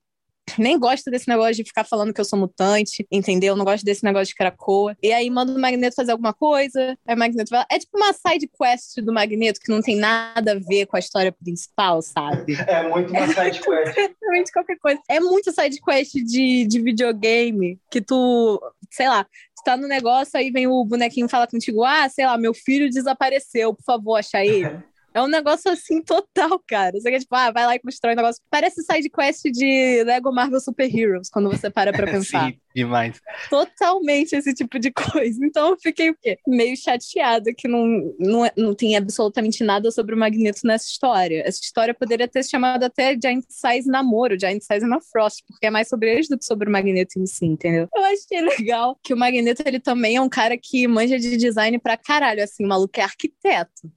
Nem gosto desse negócio de ficar falando que eu sou mutante, entendeu? Não gosto desse negócio de cracoa. E aí manda o Magneto fazer alguma coisa, aí o Magneto vai. É tipo uma side quest do Magneto que não tem nada a ver com a história principal, sabe?
É muito uma side quest.
Realmente qualquer coisa. É muito side quest de, de videogame que tu, sei lá, tu tá no negócio, aí vem o bonequinho falar contigo, ah, sei lá, meu filho desapareceu, por favor, acha ele. É um negócio assim total, cara. Você quer, tipo, ah, vai lá e constrói um negócio. Parece side quest de Lego Marvel Super Heroes, quando você para pra pensar.
Sim, demais.
Totalmente esse tipo de coisa. Então eu fiquei o quê? meio chateada que não, não, é- não tem absolutamente nada sobre o Magneto nessa história. Essa história poderia ter se chamado até Giant Size Namoro, Giant Size na Frost, porque é mais sobre eles do que sobre o Magneto em si, entendeu? Eu achei legal que o Magneto ele também é um cara que manja de design pra caralho, assim, o maluco é arquiteto.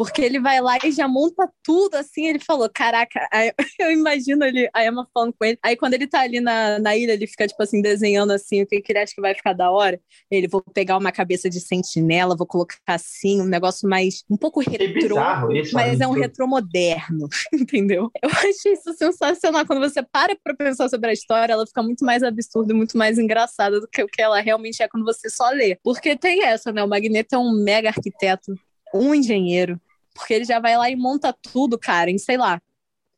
Porque ele vai lá e já monta tudo assim. Ele falou: Caraca, aí eu imagino ele, a Emma falando com ele. Aí quando ele tá ali na, na ilha, ele fica, tipo assim, desenhando assim o que, que ele acha que vai ficar da hora. Ele vou pegar uma cabeça de sentinela, vou colocar assim, um negócio mais. um pouco retrô.
bizarro isso,
Mas
né?
é um retrô moderno, entendeu? Eu achei isso sensacional. Quando você para pra pensar sobre a história, ela fica muito mais absurda e muito mais engraçada do que o que ela realmente é quando você só lê. Porque tem essa, né? O Magneto é um mega arquiteto, um engenheiro. Porque ele já vai lá e monta tudo, cara, em, sei lá,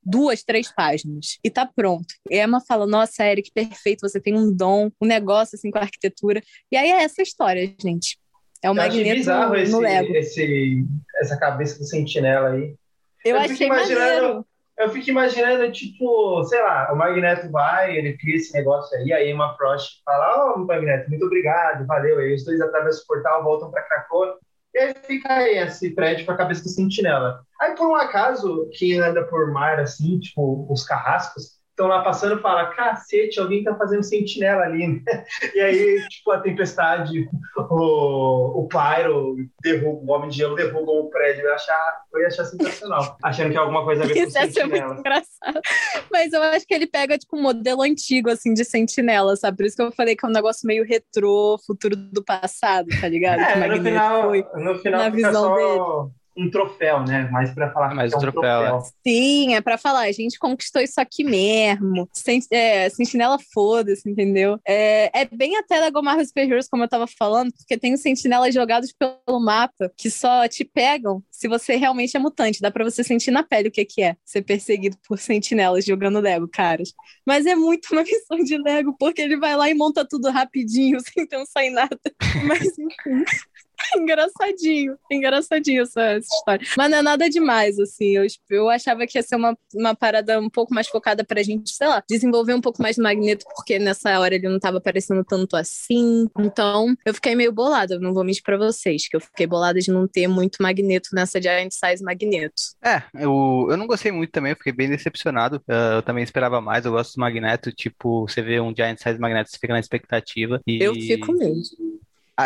duas, três páginas. E tá pronto. E a Emma fala, nossa, Eric, perfeito, você tem um dom, um negócio, assim, com a arquitetura. E aí é essa história, gente. É o
Eu
Magneto
bizarro
no,
esse,
no Lego.
esse, essa cabeça do sentinela aí.
Eu,
eu
achei
imaginando-. Eu fico imaginando, tipo, sei lá, o Magneto vai, ele cria esse negócio aí, aí Emma Frost fala, ó, Magneto, muito obrigado, valeu. Aí os dois atravessam o portal, voltam pra Krakoa, e aí fica aí esse prédio com a cabeça do sentinela. Aí, por um acaso, quem anda por mar, assim, tipo, os carrascos, estão lá passando e fala, cacete, alguém tá fazendo sentinela ali, né? E aí, tipo, a tempestade, o, o Pyro derruba, o Homem de Gelo derruba o prédio. Eu ia achar, eu ia achar sensacional. Achando que é alguma coisa a ver com
Isso ia ser muito
sentinela.
engraçado. Mas eu acho que ele pega, tipo, um modelo antigo, assim, de sentinela, sabe? Por isso que eu falei que é um negócio meio retrô, futuro do passado, tá ligado?
É, no final,
foi.
no final
na visão
só um troféu, né? Mais pra falar
Mais
que é
um troféu,
Sim, é pra falar, a gente conquistou isso aqui mesmo. Sen é, sentinela foda-se, entendeu? É, é bem até Marvel Super Heroes, como eu tava falando, porque tem os sentinelas jogados pelo mapa que só te pegam se você realmente é mutante. Dá pra você sentir na pele o que, que é ser perseguido por sentinelas jogando Lego, caras. Mas é muito uma missão de Lego, porque ele vai lá e monta tudo rapidinho, sem pensar em nada. Mas enfim. engraçadinho, engraçadinho essa, essa história. Mas não é nada demais, assim. Eu, eu achava que ia ser uma, uma parada um pouco mais focada pra gente, sei lá, desenvolver um pouco mais do Magneto, porque nessa hora ele não tava aparecendo tanto assim. Então, eu fiquei meio bolada, eu não vou mentir pra vocês, que eu fiquei bolada de não ter muito Magneto nessa Giant Size Magneto.
É, eu, eu não gostei muito também, eu fiquei bem decepcionado. Uh, eu também esperava mais, eu gosto do Magneto, tipo, você vê um Giant Size Magneto, você fica na expectativa. E
Eu fico mesmo.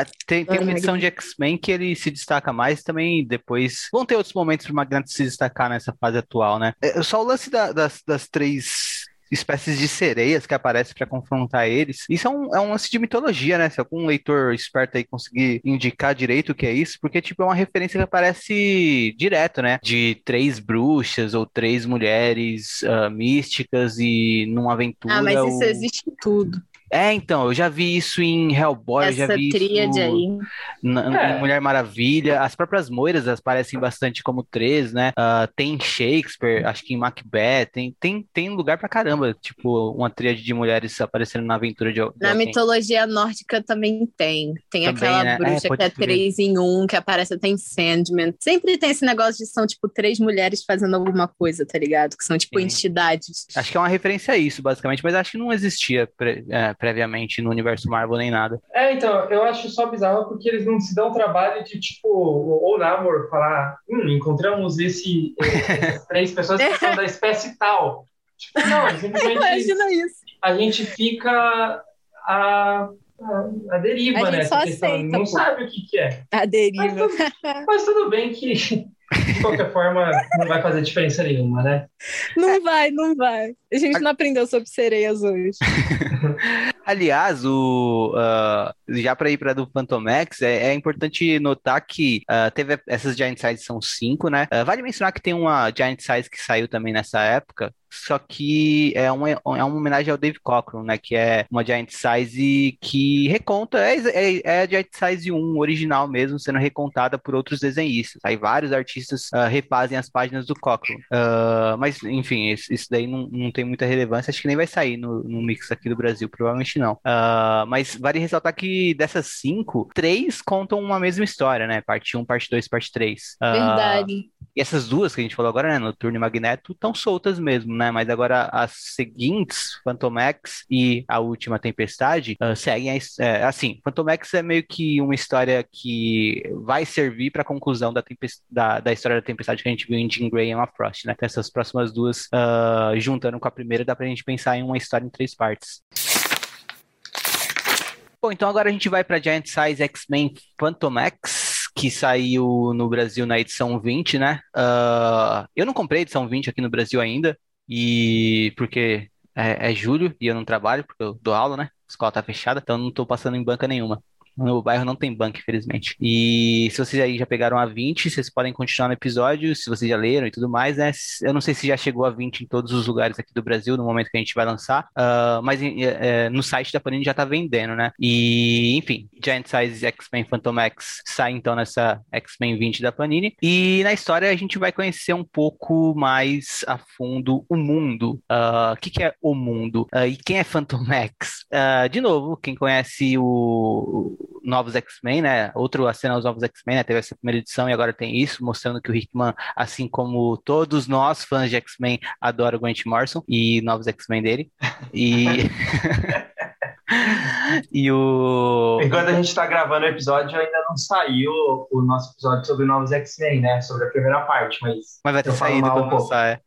Ah, tem, tem uma edição de X-Men que ele se destaca mais também depois. Vão ter outros momentos para o Magneto se destacar nessa fase atual, né? É, só o lance da, das, das três espécies de sereias que aparecem para confrontar eles. Isso é um, é um lance de mitologia, né? Se algum leitor esperto aí conseguir indicar direito o que é isso, porque tipo é uma referência que aparece direto, né? De três bruxas ou três mulheres uh, místicas e numa aventura.
Ah, mas isso o... existe em tudo.
É, então, eu já vi isso em Hellboy,
Essa
eu já vi
tríade
isso
aí.
na-
É.
em Mulher Maravilha. As próprias moiras aparecem bastante como três, né? Ah, tem em Shakespeare, acho que em Macbeth, tem, tem, tem lugar pra caramba, tipo, uma tríade de mulheres aparecendo na aventura de, de
Na
alguém.
mitologia nórdica também tem. Tem
Também,
aquela
né? É,
bruxa
pode
que é
crer.
três em um, que aparece até em Sandman. Sempre tem esse negócio de são, tipo, três mulheres fazendo alguma coisa, tá ligado? Que são, tipo,
Sim.
entidades.
Acho que é uma referência a isso, basicamente, mas acho que não existia pre- é, previamente no universo Marvel nem nada.
É, então, eu acho só bizarro porque eles não se dão o trabalho de, tipo, ou Namor falar, hum, encontramos esse, essas três pessoas que são da espécie tal. Tipo, não, simplesmente
Imagina isso.
a gente fica a, a, a deriva,
A
né?
só aceita,
não
pô.
sabe o que, que é.
A deriva.
Mas tudo bem que, de qualquer forma, não vai fazer diferença nenhuma, né?
Não vai, não vai. A gente não aprendeu sobre sereias hoje.
Aliás, o, ah, já para ir para do Phantomex, é, é importante notar que ah, teve essas Giant Size são cinco, né? Ah, vale mencionar que tem uma Giant Size que saiu também nessa época, só que é uma, é uma homenagem ao Dave Cockrum, né? Que é uma Giant Size que reconta, é, é, é a Giant Size 1 original mesmo, sendo recontada por outros desenhistas. Aí vários artistas ah, refazem as páginas do Cockrum. Ah, mas, enfim, isso, isso daí não, não tem muita relevância, acho que nem vai sair no, no mix aqui do Brasil, provavelmente não. Ah, mas vale ressaltar que dessas cinco, três contam uma mesma história, né? Parte 1, parte 2, parte 3. Ah,
Verdade.
e essas duas que a gente falou agora, né, Noturno e Magneto, estão soltas mesmo, né? Mas agora as seguintes, Phantomex e a última Tempestade, seguem a, é, assim, Phantomex é meio que uma história que vai servir para a conclusão da, da, da história da Tempestade que a gente viu em Jean Grey e Emma Frost, né? Então, essas próximas duas, ah, juntando com a primeira, dá pra gente pensar em uma história em três partes. Bom, então agora a gente vai para Giant Size X-Men Phantomex, que saiu no Brasil na edição 20, né? Ah, eu não comprei a edição 20 aqui no Brasil ainda, e porque é, é julho e eu não trabalho, porque eu dou aula, né? A escola tá fechada, então não tô passando em banca nenhuma. No meu bairro não tem banca, infelizmente. E se vocês aí já pegaram a 20, vocês podem continuar no episódio, se vocês já leram e tudo mais, né? Eu não sei se já chegou a 20 em todos os lugares aqui do Brasil no momento que a gente vai lançar, ah, mas é, é, no site da Panini já tá vendendo, né? E, enfim, Giant Size X-Men Phantom X sai então nessa X-Men 20 da Panini. E na história a gente vai conhecer um pouco mais a fundo o mundo. Ah, o que, que é o mundo? Ah, e quem é Phantom X? De novo, quem conhece o Novos X-Men, né? Outro a cena aos Novos X-Men, né? Teve essa primeira edição e agora tem isso, mostrando que o Hickman, assim como todos nós, fãs de X-Men, adora o Grant Morrison e Novos X-Men dele. E. e o.
Enquanto a gente está gravando o episódio, ainda não saiu o nosso episódio sobre novos X-Men, né? Sobre a primeira parte, mas.
Mas vai ter saído
um
quando lançar, é.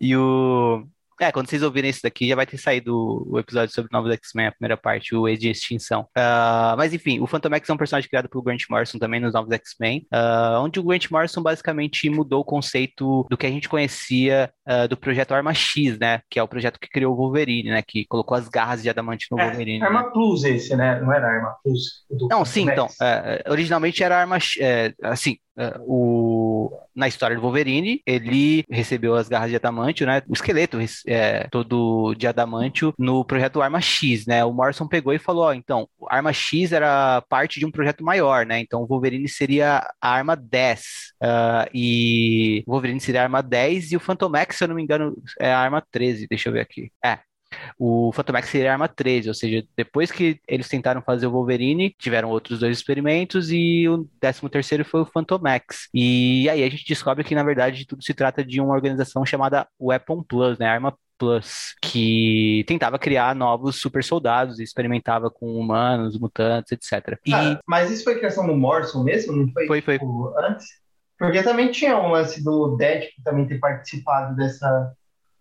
E o. É, quando vocês ouvirem isso daqui, já vai ter saído o episódio sobre Novos X-Men, a primeira parte, o Age de Extinção. Ah, mas enfim, o Phantom X é um personagem criado pelo Grant Morrison também nos Novos X-Men, ah, onde o Grant Morrison basicamente mudou o conceito do que a gente conhecia ah, do projeto Arma X, né? Que é o projeto que criou o Wolverine, né? Que colocou as garras de adamante no Wolverine.
É,
né?
Arma Plus esse, né? Não era Arma Plus.
Não, sim,
Max.
então. é, é, originalmente era arma. é, assim, o, na história do Wolverine, ele recebeu as garras de adamantio, né? O esqueleto é, todo de adamantio no projeto Arma X, né? O Morrison pegou e falou: ó, então, Arma X era parte de um projeto maior, né? Então o Wolverine seria a arma 10. ah, e o Wolverine seria a arma 10 e o Phantom X, se eu não me engano, é a arma 13. Deixa eu ver aqui. É. O Phantom X seria a arma 13, ou seja, depois que eles tentaram fazer o Wolverine, tiveram outros dois experimentos e o 13 terceiro foi o Phantom X. E aí a gente descobre que, na verdade, tudo se trata de uma organização chamada Weapon Plus, né? Arma Plus, que tentava criar novos super soldados e experimentava com humanos, mutantes, etc. E
Ah, mas isso foi criação do Morrison mesmo? Não foi,
Foi, foi.
tipo, antes? Porque também tinha um lance do Deadpool também ter participado dessa,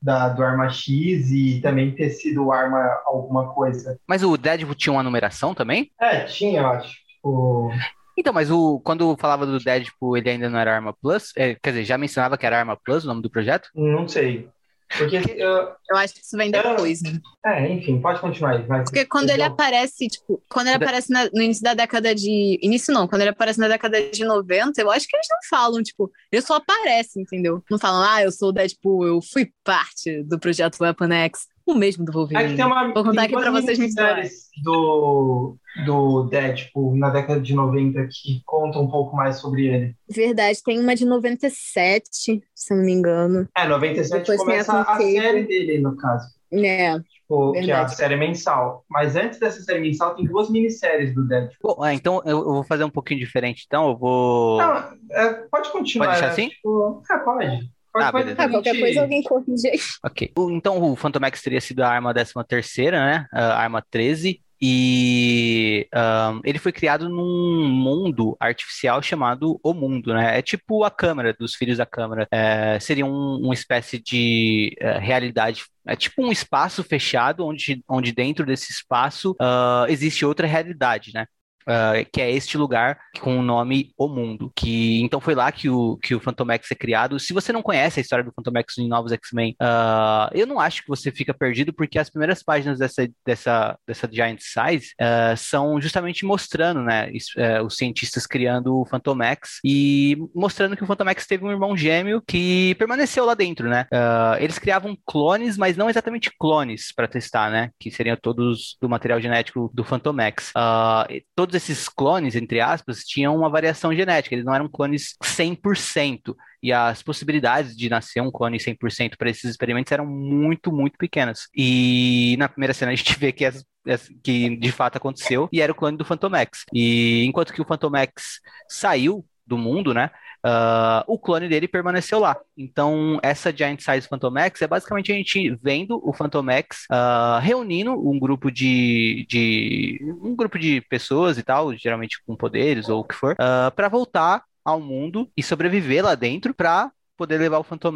da, do Arma X e também ter sido Arma alguma coisa.
Mas o Deadpool tinha uma numeração também?
É, tinha, eu acho. Tipo...
Então, mas o, quando falava do Deadpool, ele ainda não era Arma Plus? É, quer dizer, já mencionava que era Arma Plus o nome do projeto?
Não sei. Porque eu,
Eu acho que isso vem depois, né?
é, enfim, pode continuar aí. Vai.
Porque quando ele
Eu-
aparece, tipo, quando ele
Da-
aparece na- no início da década de. Início não, quando ele aparece na década de 90, eu acho que eles não falam, tipo, ele só aparece, entendeu? Não falam, ah, eu sou o Deadpool, eu fui parte do projeto Weapon X, o mesmo do
É
Wolverine.
tem uma.
Vou contar
tem
aqui pra vocês
minisséries do, do Deadpool na década de 90 que contam um pouco mais sobre ele.
Verdade, tem uma de 97, se não me engano.
É, 97
Depois tem
começa
a
a série dele, no caso.
É,
Tipo, que é a série mensal. Mas antes dessa série mensal, tem duas minisséries do Deadpool.
Bom, é, então eu, eu vou fazer um pouquinho diferente. Então, eu vou.
Não, é, pode continuar.
Pode deixar
né?
assim?
Tipo, é, pode. Pode,
Ah,
pode
ah, qualquer coisa alguém corrige aí.
Ok. Então o Phantom X teria sido a arma 13 terceira, né? A arma 13. E ahn, ele foi criado num mundo artificial chamado O Mundo, né? É tipo a Câmara, dos Filhos da Câmara. É, seria um- uma espécie de eh, realidade. É tipo um espaço fechado, onde, onde dentro desse espaço ah, existe outra realidade, né? Ah, que é este lugar com o nome O Mundo, que então foi lá que o, que o Phantom X é criado. Se você não conhece a história do Phantom X em Novos X-Men, ah, eu não acho que você fica perdido, porque as primeiras páginas dessa, dessa, dessa Giant Size ah, são justamente mostrando, né, isso, eh, os cientistas criando o Phantom X e mostrando que o Phantom X teve um irmão gêmeo que permaneceu lá dentro, né? Eles criavam clones, mas não exatamente clones para testar, né? Que seriam todos do material genético do Phantom X. Todos esses clones, entre aspas, tinham uma variação genética, eles não eram clones 100%. E as possibilidades de nascer um clone 100% para esses experimentos eram muito, muito pequenas. E na primeira cena a gente vê que, que de fato aconteceu e era o clone do Phantom X. E enquanto que o Phantom X saiu do mundo, né? Ah, o clone dele permaneceu lá. Então, essa Giant Size Phantom X é basicamente a gente vendo o Phantom X ah, reunindo um grupo de, de um grupo de pessoas e tal, geralmente com poderes ou o que for, para voltar ao mundo e sobreviver lá dentro para poder levar o Phantom.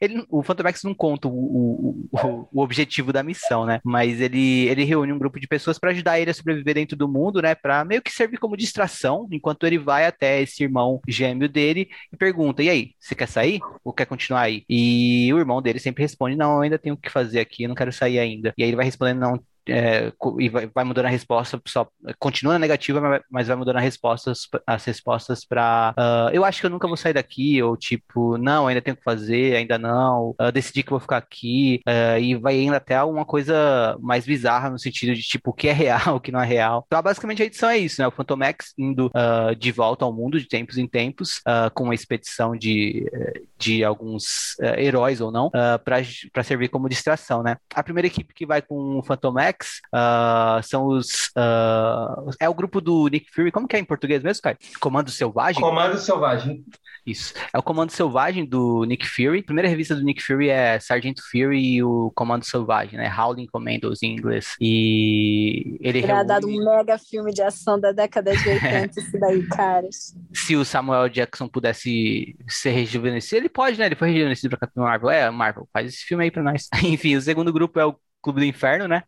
Ele, o Phantom não conta o, o, o, objetivo da missão, né? Mas ele, ele reúne um grupo de pessoas para ajudar ele a sobreviver dentro do mundo, né? Para meio que servir como distração, enquanto ele vai até esse irmão gêmeo dele e pergunta: E aí, você quer sair ou quer continuar aí? E o irmão dele sempre responde: Não, ainda tenho o que fazer aqui, eu não quero sair ainda. E aí ele vai respondendo: Não, é, e vai, vai mudando a resposta, só continua negativa, mas, vai mudando as respostas, as respostas para eu acho que eu nunca vou sair daqui, ou tipo, não, ainda tenho que fazer, ainda não, ah, decidi que vou ficar aqui, ah, e vai indo até uma coisa mais bizarra no sentido de tipo, o que é real, o que não é real. Então, basicamente a edição é isso, né? O Phantom X indo ah, de volta ao mundo de tempos em tempos, ah, com uma expedição de, de alguns heróis ou não, para servir como distração, né? A primeira equipe que vai com o Phantom X ah, são os. ah, é o grupo do Nick Fury. Como que é em português mesmo, Kai? Comando Selvagem?
Comando Selvagem.
Isso. É o Comando Selvagem do Nick Fury. A primeira revista do Nick Fury é Sargento Fury e o Comando Selvagem, né? Howling Commandos em inglês. E ele
Teria dado
reúne...
um mega filme de ação da década de 80, isso daí, caras.
Se o Samuel Jackson pudesse ser rejuvenescido, ele pode, né? Ele foi rejuvenescido pra Capitão Marvel. É, Marvel, faz esse filme aí pra nós. Enfim, o segundo grupo é o Clube do Inferno, né?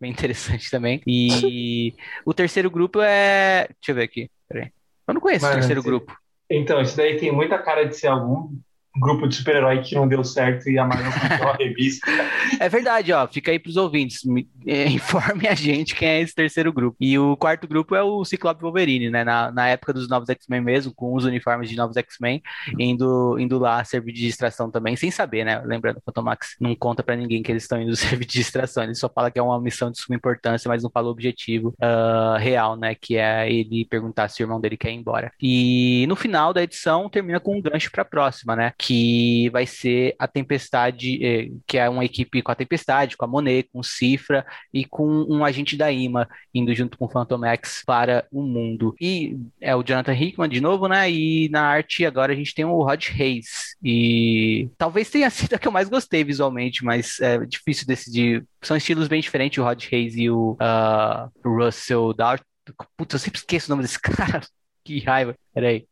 Bem interessante também. E o terceiro grupo é. Deixa eu ver aqui. Peraí. Eu não conheço o
Mano,
terceiro
esse-
grupo.
Então, isso daí tem muita cara de ser algum grupo de super-herói que não deu certo e a Marvel comprou a revista.
É verdade, ó. Fica aí pros ouvintes. Me- é, informe a gente quem é esse terceiro grupo. E o quarto grupo é o Ciclope Wolverine, né? Na, na época dos Novos X-Men mesmo, com os uniformes de Novos X-Men, indo, indo lá servir de distração também, sem saber, né? Lembrando, o Phantomax não conta pra ninguém que eles estão indo servir de distração. Ele só fala que é uma missão de suma importância, mas não fala o objetivo ah, real, né? Que é ele perguntar se o irmão dele quer ir embora. E no final da edição termina com um gancho pra próxima, né? Que vai ser a Tempestade, eh, que é uma equipe com a Tempestade, com a Monet, com o Cifra e com um agente da IMA indo junto com o Phantom X para o mundo. E é o Jonathan Hickman de novo, né? E na arte agora a gente tem o Rod Hayes. E talvez tenha sido a que eu mais gostei visualmente, mas é difícil decidir. São estilos bem diferentes, o Rod Hayes e o ah, Russell Dart. Putz, eu sempre esqueço o nome desse cara. Que raiva. Peraí.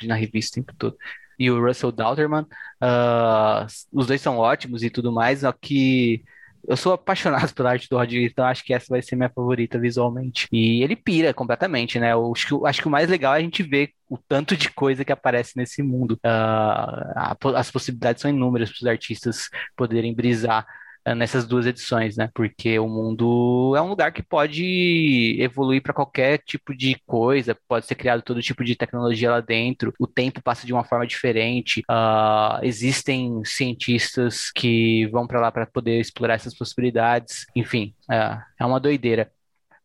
Ir na revista o tempo todo. E o Russell Dauterman. Uh, os dois são ótimos e tudo mais, só que eu sou apaixonado pela arte do Rod então acho que essa vai ser minha favorita visualmente. E ele pira completamente, né? Eu acho, que, acho que o mais legal é a gente ver o tanto de coisa que aparece nesse mundo. Uh, as possibilidades são inúmeras para os artistas poderem brisar nessas duas edições, né? Porque o mundo é um lugar que pode evoluir para qualquer tipo de coisa, pode ser criado todo tipo de tecnologia lá dentro, o tempo passa de uma forma diferente, uh, existem cientistas que vão para lá para poder explorar essas possibilidades, enfim, uh, é uma doideira.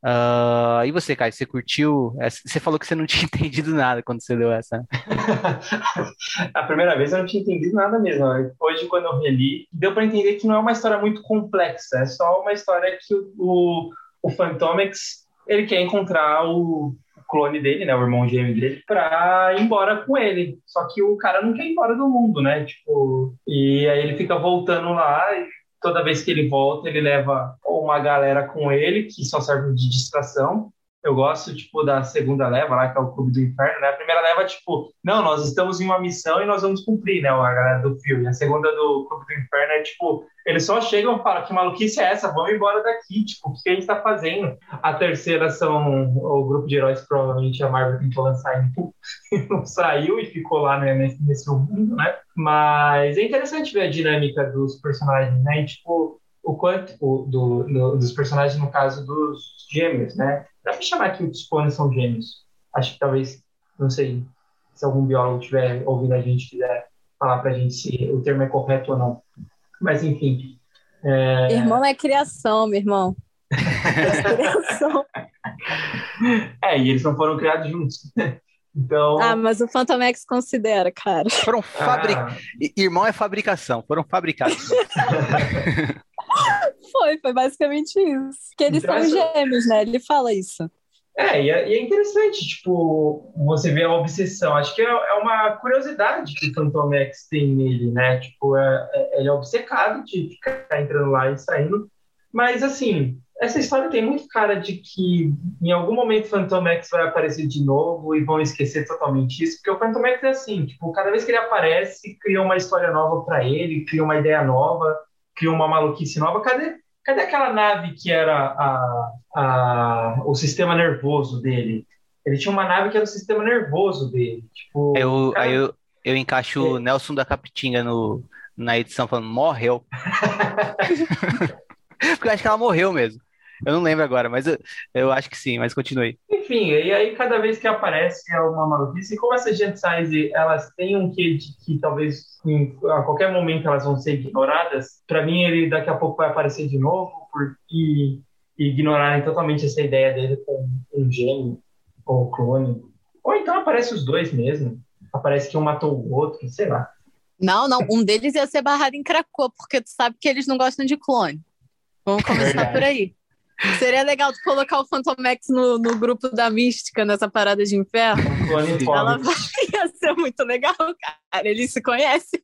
Uh, e você, Caio, você curtiu? Você falou que você não tinha entendido nada quando você leu essa.
a primeira vez eu não tinha entendido nada mesmo. Hoje, quando eu reli, deu para entender que não é uma história muito complexa. É só uma história que o, o Phantomex ele quer encontrar o clone dele, né, o irmão gêmeo dele, para ir embora com ele. Só que o cara não quer ir embora do mundo, né? Tipo, e aí ele fica voltando lá e toda vez que ele volta, ele leva uma galera com ele, que só serve de distração. Eu gosto, tipo, da segunda leva lá, que é o Clube do Inferno, né? A primeira leva, tipo, não, nós estamos em uma missão e nós vamos cumprir, né? A galera do filme. A segunda do Clube do Inferno é, tipo, eles só chegam e falam, que maluquice é essa? Vamos embora daqui, tipo, o que a gente tá fazendo? A terceira são o grupo de heróis provavelmente a Marvel tentou lançar e não saiu e ficou lá né, nesse, nesse mundo, né? Mas é interessante ver a dinâmica dos personagens, né? E, tipo, o quanto o, do, do, dos personagens, no caso dos gêmeos, né? Dá pra chamar que os clones são gêmeos. Acho que talvez, não sei, se algum biólogo tiver ouvindo a gente quiser falar pra gente se o termo é correto ou não. Mas, enfim.
É... Irmão é criação, meu irmão. É criação.
é, e eles não foram criados juntos. Então...
Ah, mas o Phantomex considera, cara.
Foram fabricados. Ah. Irmão é fabricação, foram fabricados.
foi, foi basicamente isso. Que eles são gêmeos, né? Ele fala isso.
É e, é, e é, interessante, tipo, você vê a obsessão. Acho que é, é uma curiosidade que o Phantom X tem nele, né? Tipo, é, é, ele é obcecado de ficar entrando lá e saindo. Mas, assim, essa história tem muito cara de que em algum momento o Phantom X vai aparecer de novo e vão esquecer totalmente isso, porque o Phantom X é assim, tipo, cada vez que ele aparece, cria uma história nova para ele, cria uma ideia nova, cria uma maluquice nova. Cadê Cadê aquela nave que era a, a, o sistema nervoso dele? Ele tinha uma nave que era o sistema nervoso dele. Tipo,
eu, cara... Aí eu, eu encaixo é. o Nelson da Capitinga no, na edição falando, morreu. Porque eu acho que ela morreu mesmo. Eu não lembro agora, mas eu, eu acho que sim, mas continue.
Enfim, e aí cada vez que aparece é uma maluquice, e como essas gente size, elas têm um quê de que talvez em, a qualquer momento elas vão ser ignoradas, para mim ele daqui a pouco vai aparecer de novo por, e, e ignorarem totalmente essa ideia dele com um gênio ou clone. Ou então aparece os dois mesmo. Aparece que um matou o outro, sei lá.
Não, não, um deles ia ser barrado em Cracô, porque tu sabe que eles não gostam de clone. Vamos começar Verdade. por aí. Seria legal tu colocar o Phantomex no, no grupo da mística, nessa parada de inferno. Ela vai... Ia ser muito legal, cara. Eles se conhecem.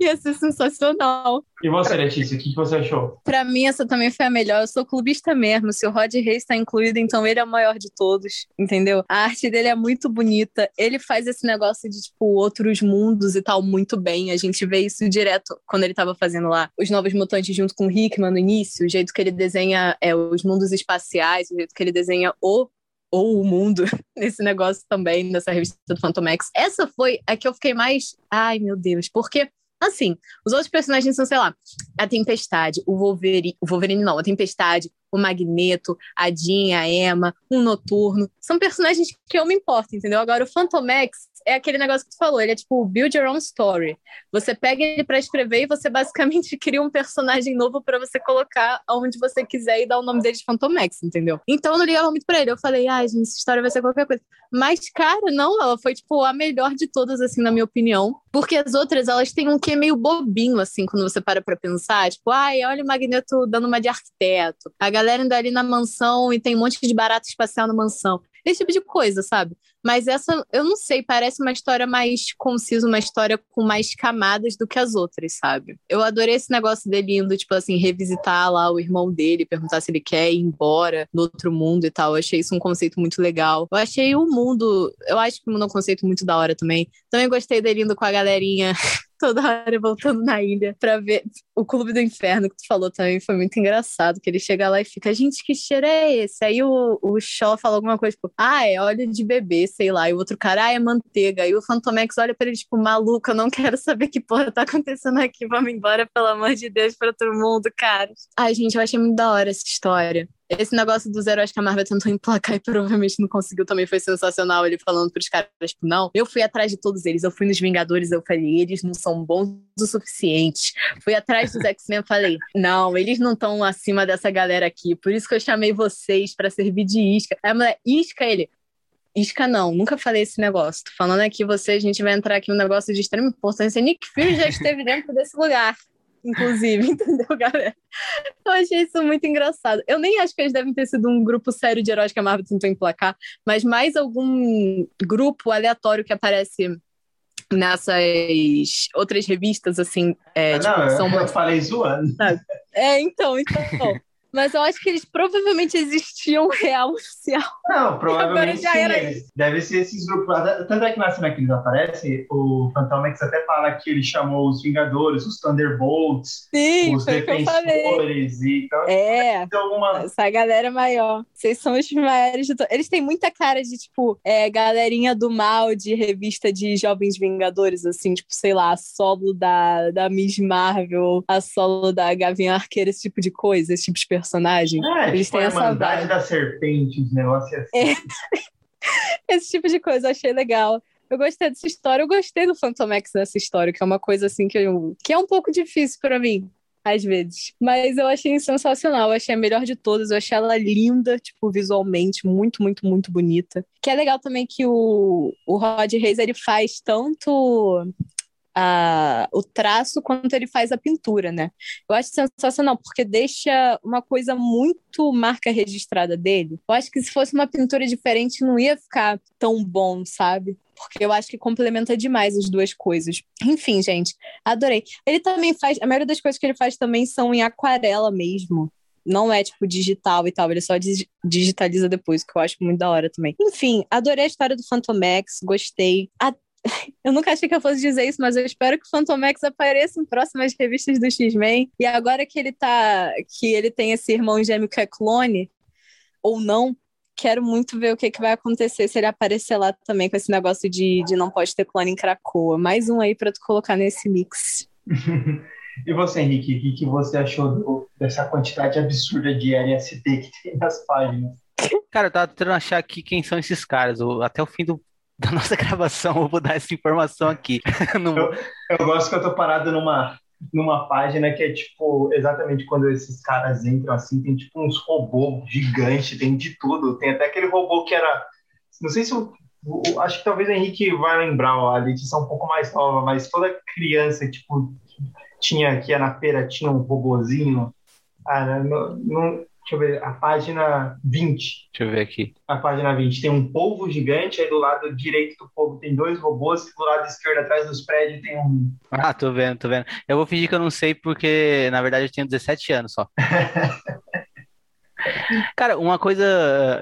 Ia ser sensacional.
E você, Letícia, o que você achou?
Pra mim, essa também foi a melhor. Eu sou clubista mesmo. Se o Rod Reis está incluído, então ele é o maior de todos, entendeu? A arte dele é muito bonita. Ele faz esse negócio de, tipo, outros mundos e tal muito bem. A gente vê isso direto quando ele tava fazendo lá os Novos Mutantes junto com o Hickman no início. O jeito que ele desenha é, os mundos espaciais, o jeito que ele desenha o ou o mundo nesse negócio também, nessa revista do Phantomex. Essa foi a que eu fiquei mais. Ai, meu Deus, porque. Assim, os outros personagens são, sei lá, a Tempestade, o Wolverine, o Wolverine não, a Tempestade, o Magneto, a Jean, a Emma, o Noturno. São personagens que eu me importo, entendeu? Agora, o Phantomex é aquele negócio que tu falou, ele é tipo build your own story. Você pega ele para escrever e você basicamente cria um personagem novo para você colocar onde você quiser e dar o nome dele de Phantomex, entendeu? Então eu não ligava muito pra ele. Eu falei, ai, ah, gente, essa história vai ser qualquer coisa. Mas, cara, não, ela foi, tipo, a melhor de todas, assim, na minha opinião. Porque as outras, elas têm um quê meio bobinho, assim, quando você para pra pensar. Tipo, ai, olha o Magneto dando uma de arquiteto. A galera indo ali na mansão e tem um monte de barato espacial na mansão. Esse tipo de coisa, sabe? Mas essa, eu não sei, parece uma história mais concisa, uma história com mais camadas do que as outras, sabe? Eu adorei esse negócio dele indo, tipo assim, revisitar lá o irmão dele, perguntar se ele quer ir embora no outro mundo e tal. Eu achei isso um conceito muito legal. Eu achei o mundo, eu acho que o mundo é um conceito muito da hora também. Também gostei dele indo com a galerinha toda hora voltando na ilha pra ver o Clube do Inferno que tu falou também foi muito engraçado, que ele chega lá e fica, gente, que cheiro é esse? Aí o, o Shaw fala alguma coisa, tipo, ah, é óleo de bebê, sei lá, e o outro cara, ah, é manteiga, aí o Fantomex olha pra ele, tipo, maluco, eu não quero saber que porra tá acontecendo aqui, vamos embora, pelo amor de Deus, pra todo mundo, cara. Ai, gente, eu achei muito da hora essa história. Esse negócio dos heróis que a Marvel tentou emplacar e provavelmente não conseguiu também foi sensacional. Ele falando pros caras, tipo, não, eu fui atrás de todos eles. Eu fui nos Vingadores, eu falei, eles não são bons o suficiente. Fui atrás dos X-Men, falei, não, eles não estão acima dessa galera aqui. Por isso que eu chamei vocês para servir de isca. Aí a mulher, isca ele. Isca não, nunca falei esse negócio. Tô falando aqui você, a gente vai entrar aqui num negócio de extrema importância. Nick Fury já esteve dentro desse lugar inclusive, entendeu, galera? Eu achei isso muito engraçado. Eu nem acho que eles devem ter sido um grupo sério de heróis que a Marvel tentou emplacar, mas mais algum grupo aleatório que aparece nessas outras revistas, assim. É,
ah, tipo, não, são eu, eu falei zoando.
É, então, então. Mas eu acho que eles provavelmente existiam real oficial.
Não, provavelmente sim. Era... Deve ser esses grupos. Tanto é que na cena que eles aparecem, o Fantomex até fala que ele chamou os Vingadores, os Thunderbolts,
sim,
os Defensores. E, então,
é, alguma... essa galera maior. Vocês são os maiores de Eles têm muita cara de, tipo, é, galerinha do mal de revista de Jovens Vingadores, assim, tipo, sei lá, a solo da, da Miss Marvel, a solo da Gavião Arqueira, esse tipo de coisa, esse tipo de personagem.
É, eles tipo têm a essa vibe. da serpente, os negócios assim. É.
Esse tipo de coisa eu achei legal. Eu gostei dessa história, eu gostei do Phantom X nessa história, que é uma coisa assim que, eu, que é um pouco difícil para mim, às vezes. Mas eu achei sensacional, eu achei a melhor de todas, eu achei ela linda, tipo, visualmente, muito, muito, muito bonita. Que é legal também que o, o Rod Reis, ele faz tanto a, o traço quanto ele faz a pintura, né? Eu acho sensacional, porque deixa uma coisa muito marca registrada dele. Eu acho que se fosse uma pintura diferente, não ia ficar tão bom, sabe? Porque eu acho que complementa demais as duas coisas. Enfim, gente, adorei. Ele também faz. A maioria das coisas que ele faz também são em aquarela mesmo não é tipo digital e tal, ele só digitaliza depois, que eu acho muito da hora também. Enfim, adorei a história do Phantom X, gostei. A eu nunca achei que eu fosse dizer isso, mas eu espero que o Phantom X apareça em próximas revistas do X-Men. E agora que ele tá. que ele tem esse irmão gêmeo que é clone, ou não, quero muito ver o que, que vai acontecer se ele aparecer lá também com esse negócio de, de não pode ter clone em Cracoa. Mais um aí para tu colocar nesse mix.
e você, Henrique, o que, que você achou do, dessa quantidade absurda de LSD que tem nas páginas?
Cara, eu tava tentando achar aqui quem são esses caras. Até o fim do da nossa gravação, vou dar essa informação aqui.
eu, eu, gosto que eu tô parado numa, numa página que é tipo, exatamente quando esses caras entram assim, tem tipo uns robôs gigantes, tem de tudo. Tem até aquele robô que era. Não sei se eu. Acho que talvez o Henrique vai lembrar, ó, a Letícia é um pouco mais nova, mas toda criança, tipo, tinha ia na feira, tinha um robozinho. Ah, não, não, Deixa eu ver, a página 20.
Deixa eu ver aqui.
A página 20 tem um polvo gigante, aí do lado direito do polvo tem dois robôs, e do lado esquerdo, atrás dos prédios, tem um.
Ah, tô vendo, tô vendo. Eu vou fingir que eu não sei, porque na verdade eu tenho 17 anos só. Cara, uma coisa,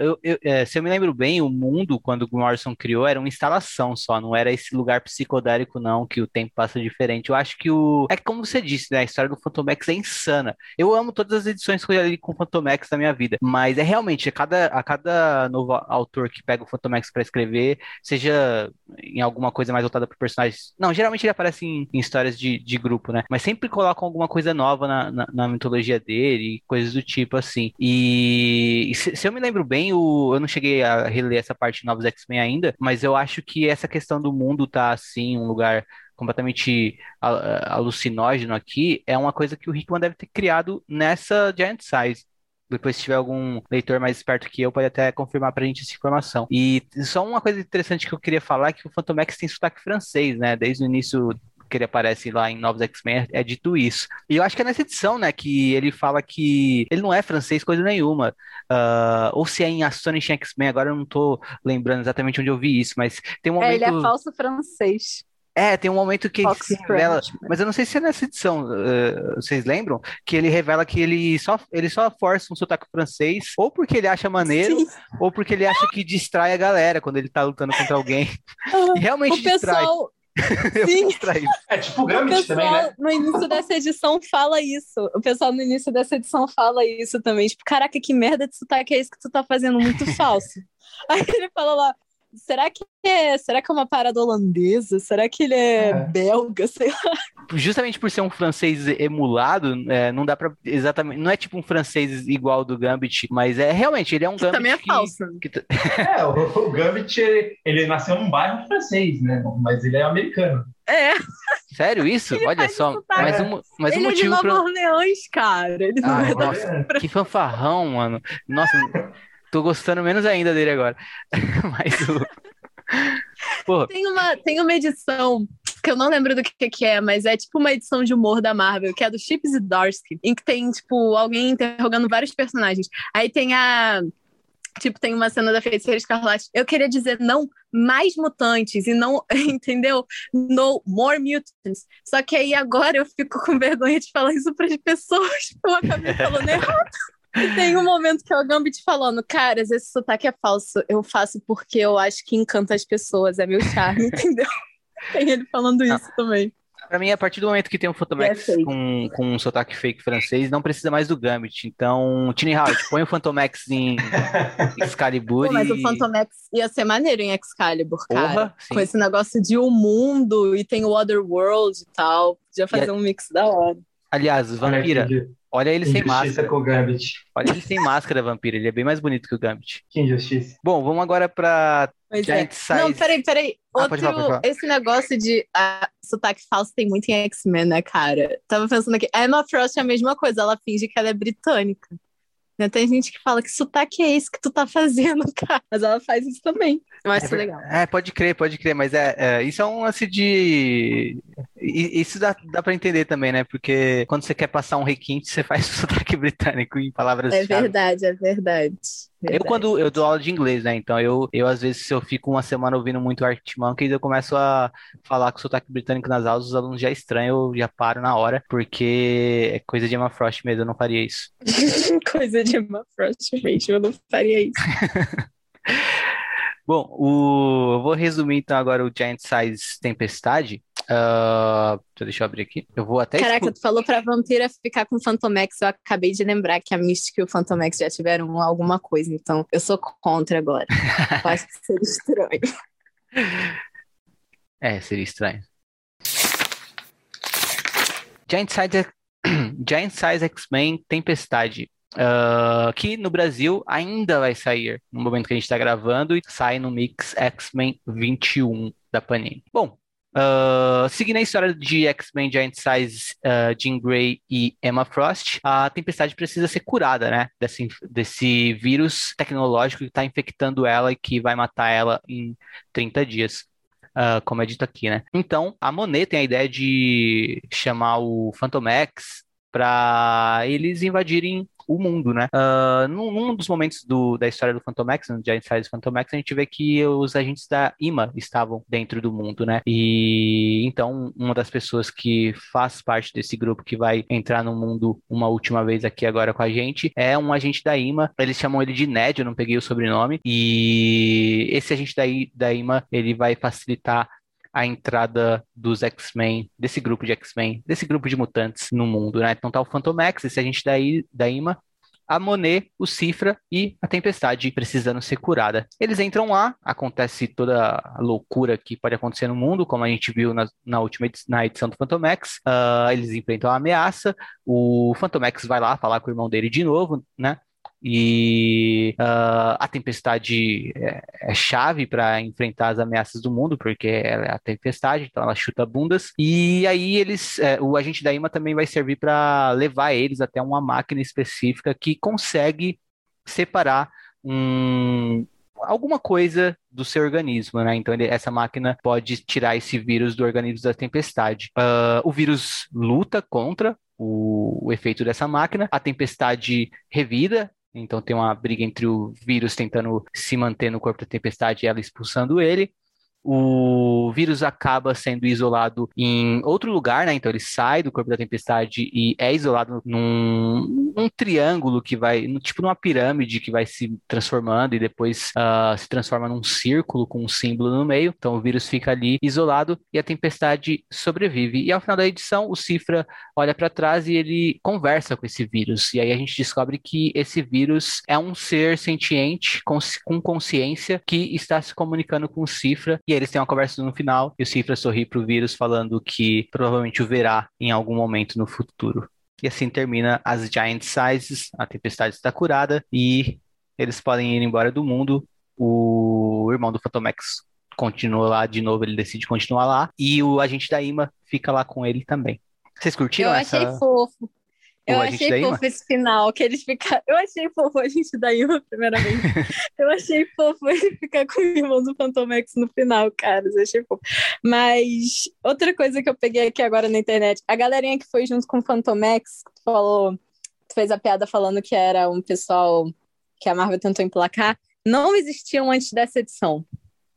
eu, eu, é, se eu me lembro bem, o mundo, quando o Morrison criou, era uma instalação só, não era esse lugar psicodélico, não, que o tempo passa diferente. Eu acho que o. É como você disse, né? A história do Phantom X é insana. Eu amo todas as edições que eu já li com o Phantom X na minha vida, mas é realmente, a cada, a cada novo autor que pega o Phantom X pra escrever, seja em alguma coisa mais voltada para personagens. Não, geralmente ele aparece em, em histórias de, de grupo, né? Mas sempre colocam alguma coisa nova na, na, na mitologia dele, coisas do tipo assim. E se, se, eu me lembro bem, o, eu não cheguei a reler essa parte de Novos X-Men ainda, mas eu acho que essa questão do mundo tá assim, um lugar completamente alucinógeno aqui, é uma coisa que o Hickman deve ter criado nessa Giant Size. Depois, se tiver algum leitor mais esperto que eu, pode até confirmar pra gente essa informação. E só uma coisa interessante que eu queria falar é que o Phantom X tem sotaque francês, né? Desde o início que ele aparece lá em Novos X-Men é dito isso. E eu acho que é nessa edição, né, que ele fala que ele não é francês coisa nenhuma. Uh, ou se é em Astonishing X-Men, agora eu não tô lembrando exatamente onde eu vi isso, mas tem um momento...
É, ele é falso francês.
É, tem um momento que ele se revela, mas eu não sei se é nessa edição, uh, vocês lembram? Que ele revela que ele só, ele só força um sotaque francês, ou porque ele acha maneiro, Sim. ou porque ele acha que distrai a galera quando ele tá lutando contra alguém. e realmente
o pessoal,
Sim. É tipo o Gambit também, né?
No início dessa edição fala isso. O pessoal no início dessa edição fala isso também. Tipo, caraca, que merda de sotaque é isso que tu tá fazendo? Muito falso. Aí ele fala lá, será que é, será que é uma parada holandesa? Será que ele é, é. belga? Sei lá.
Justamente por ser um francês emulado, é, não dá para exatamente, não é tipo um francês igual do Gambit, mas é realmente ele é um que
Gambit também é
que,
falso.
Que... é, o, o Gambit ele, ele nasceu num bairro francês, né? Mas ele é americano.
É.
Sério isso? Ele Olha só, mas um, mas
ele
um motivo
é de
Nova
pra... Orleans, cara. Ele não
ah, é nossa, que fanfarrão, mano. Nossa, Tô gostando menos ainda dele agora. Mas o.
Porra. Tem uma, tem uma edição que eu não lembro do que, que é, mas é tipo uma edição de humor da Marvel, que é do Chips e Darsky, em que tem, tipo, alguém interrogando vários personagens. Aí tem a. Tipo, tem uma cena da Feiticeira Escarlate. Eu queria dizer não mais mutantes e não, entendeu? No more mutants. Só que aí agora eu fico com vergonha de falar isso para as pessoas, porque eu acabei falando errado. E tem um momento que é o Gambit falando, caras, esse sotaque é falso. Eu faço porque eu acho que encanta as pessoas, é meu charme, entendeu? Tem ele falando isso ah. também.
Pra mim, a partir do momento que tem um Phantomax é com, com um sotaque fake francês, não precisa mais do Gambit. Então, Tiny Howard, põe o Phantomax em Excalibur. Pô,
mas o Phantomax ia ser maneiro em Excalibur, cara. Porra, com esse negócio de o um mundo e tem o Otherworld e tal. Podia fazer e um mix da hora.
Aliás, Vampira, Olha ele sem máscara.
com o Gambit.
Olha ele sem máscara, Vampiro. Ele é bem mais bonito que o Gambit.
Que injustiça.
Bom, vamos agora pra
pois é. Giant é. Size. Não, peraí, peraí. Ah, Outro, falar, falar. esse negócio de ah, sotaque falso tem muito em X-Men, né, cara? Tava pensando aqui. A Emma Frost é a mesma coisa. Ela finge que ela é britânica. Né? Tem gente que fala que sotaque é esse que tu tá fazendo, cara. Mas ela faz isso também. Eu acho
é,
legal.
É, pode crer, pode crer. Mas é, é isso é um lance de. Isso dá, dá pra entender também, né? Porque quando você quer passar um requinte, você faz o sotaque britânico em palavras
É verdade, é verdade.
Verdade. Eu, quando eu dou aula de inglês, né? Então, eu, eu às vezes, se eu fico uma semana ouvindo muito Arctic Monkeys, eu começo a falar com sotaque britânico nas aulas, os alunos já estranham, eu já paro na hora, porque é coisa de Emma Frost mesmo, eu não faria isso.
coisa de Emma Frost mesmo, eu não faria isso.
Bom, o... eu vou resumir então agora o Giant Size Tempestade. Uh, deixa eu abrir aqui. Eu vou até.
Caraca, tu falou pra vampira ficar com o Phantomex. Eu acabei de lembrar que a Mystic e o Phantomex já tiveram alguma coisa, então eu sou contra agora. eu acho que seria estranho.
É, seria estranho. Giant Size, Giant Size X-Men Tempestade. Uh, que no Brasil ainda vai sair no momento que a gente está gravando e sai no Mix X-Men 21 da Panini. Bom, Uh, seguindo a história de X-Men Giant Size, uh, Jean Grey e Emma Frost, a Tempestade precisa ser curada, né? Desse, desse vírus tecnológico que está infectando ela e que vai matar ela em 30 dias. Uh, como é dito aqui, né? Então, a Monet tem a ideia de chamar o Phantom X para eles invadirem o mundo, né? Uh, num, num, dos momentos do, da história do Phantom X, no Giant Size Phantom X, a gente vê que os agentes da IMA estavam dentro do mundo, né? E então uma das pessoas que faz parte desse grupo que vai entrar no mundo uma última vez aqui agora com a gente é um agente da IMA. Eles chamam ele de Ned, eu não peguei o sobrenome. E esse agente da, da IMA, ele vai facilitar a entrada dos X-Men, desse grupo de X-Men, desse grupo de mutantes no mundo, né? Então tá o Phantomax, esse agente da, I, da IMA, a Monet, o Cifra e a Tempestade precisando ser curada. Eles entram lá, acontece toda a loucura que pode acontecer no mundo, como a gente viu na, na última edição, na edição do Phantomax. Uh, eles enfrentam a ameaça, o Phantomax vai lá falar com o irmão dele de novo, né? E uh, a tempestade é, é chave para enfrentar as ameaças do mundo, porque ela é a tempestade, então ela chuta bundas. E aí eles, é, o agente da IMA também vai servir para levar eles até uma máquina específica que consegue separar um, alguma coisa do seu organismo, né? Então ele, essa máquina pode tirar esse vírus do organismo da tempestade. Uh, o vírus luta contra o, o efeito dessa máquina, a tempestade revida então tem uma briga entre o vírus tentando se manter no corpo da tempestade e ela expulsando ele o vírus acaba sendo isolado em outro lugar, né? Então ele sai do corpo da tempestade e é isolado num, num triângulo que vai, tipo numa pirâmide que vai se transformando e depois uh, se transforma num círculo com um símbolo no meio. Então o vírus fica ali isolado e a tempestade sobrevive. E ao final da edição, o Cifra olha para trás e ele conversa com esse vírus. E aí a gente descobre que esse vírus é um ser sentiente com, com consciência que está se comunicando com o Cifra e eles têm uma conversa no final e o Cifra sorri pro vírus falando que provavelmente o verá em algum momento no futuro. E assim termina as Giant Sizes, a tempestade está curada e eles podem ir embora do mundo. O irmão do Phantomex continua lá de novo, ele decide continuar lá e o agente da IMA fica lá com ele também. Vocês curtiram
Eu
essa?
achei fofo. Eu achei fofo esse final, que eles ficaram. Eu achei fofo a gente da Ilma, primeiramente. eu achei fofo ele ficar com o irmão do Fantomex no final, cara. Eu achei fofo. Mas outra coisa que eu peguei aqui agora na internet, a galerinha que foi junto com o Fantomex, que falou, fez a piada falando que era um pessoal que a Marvel tentou emplacar, não existiam antes dessa edição.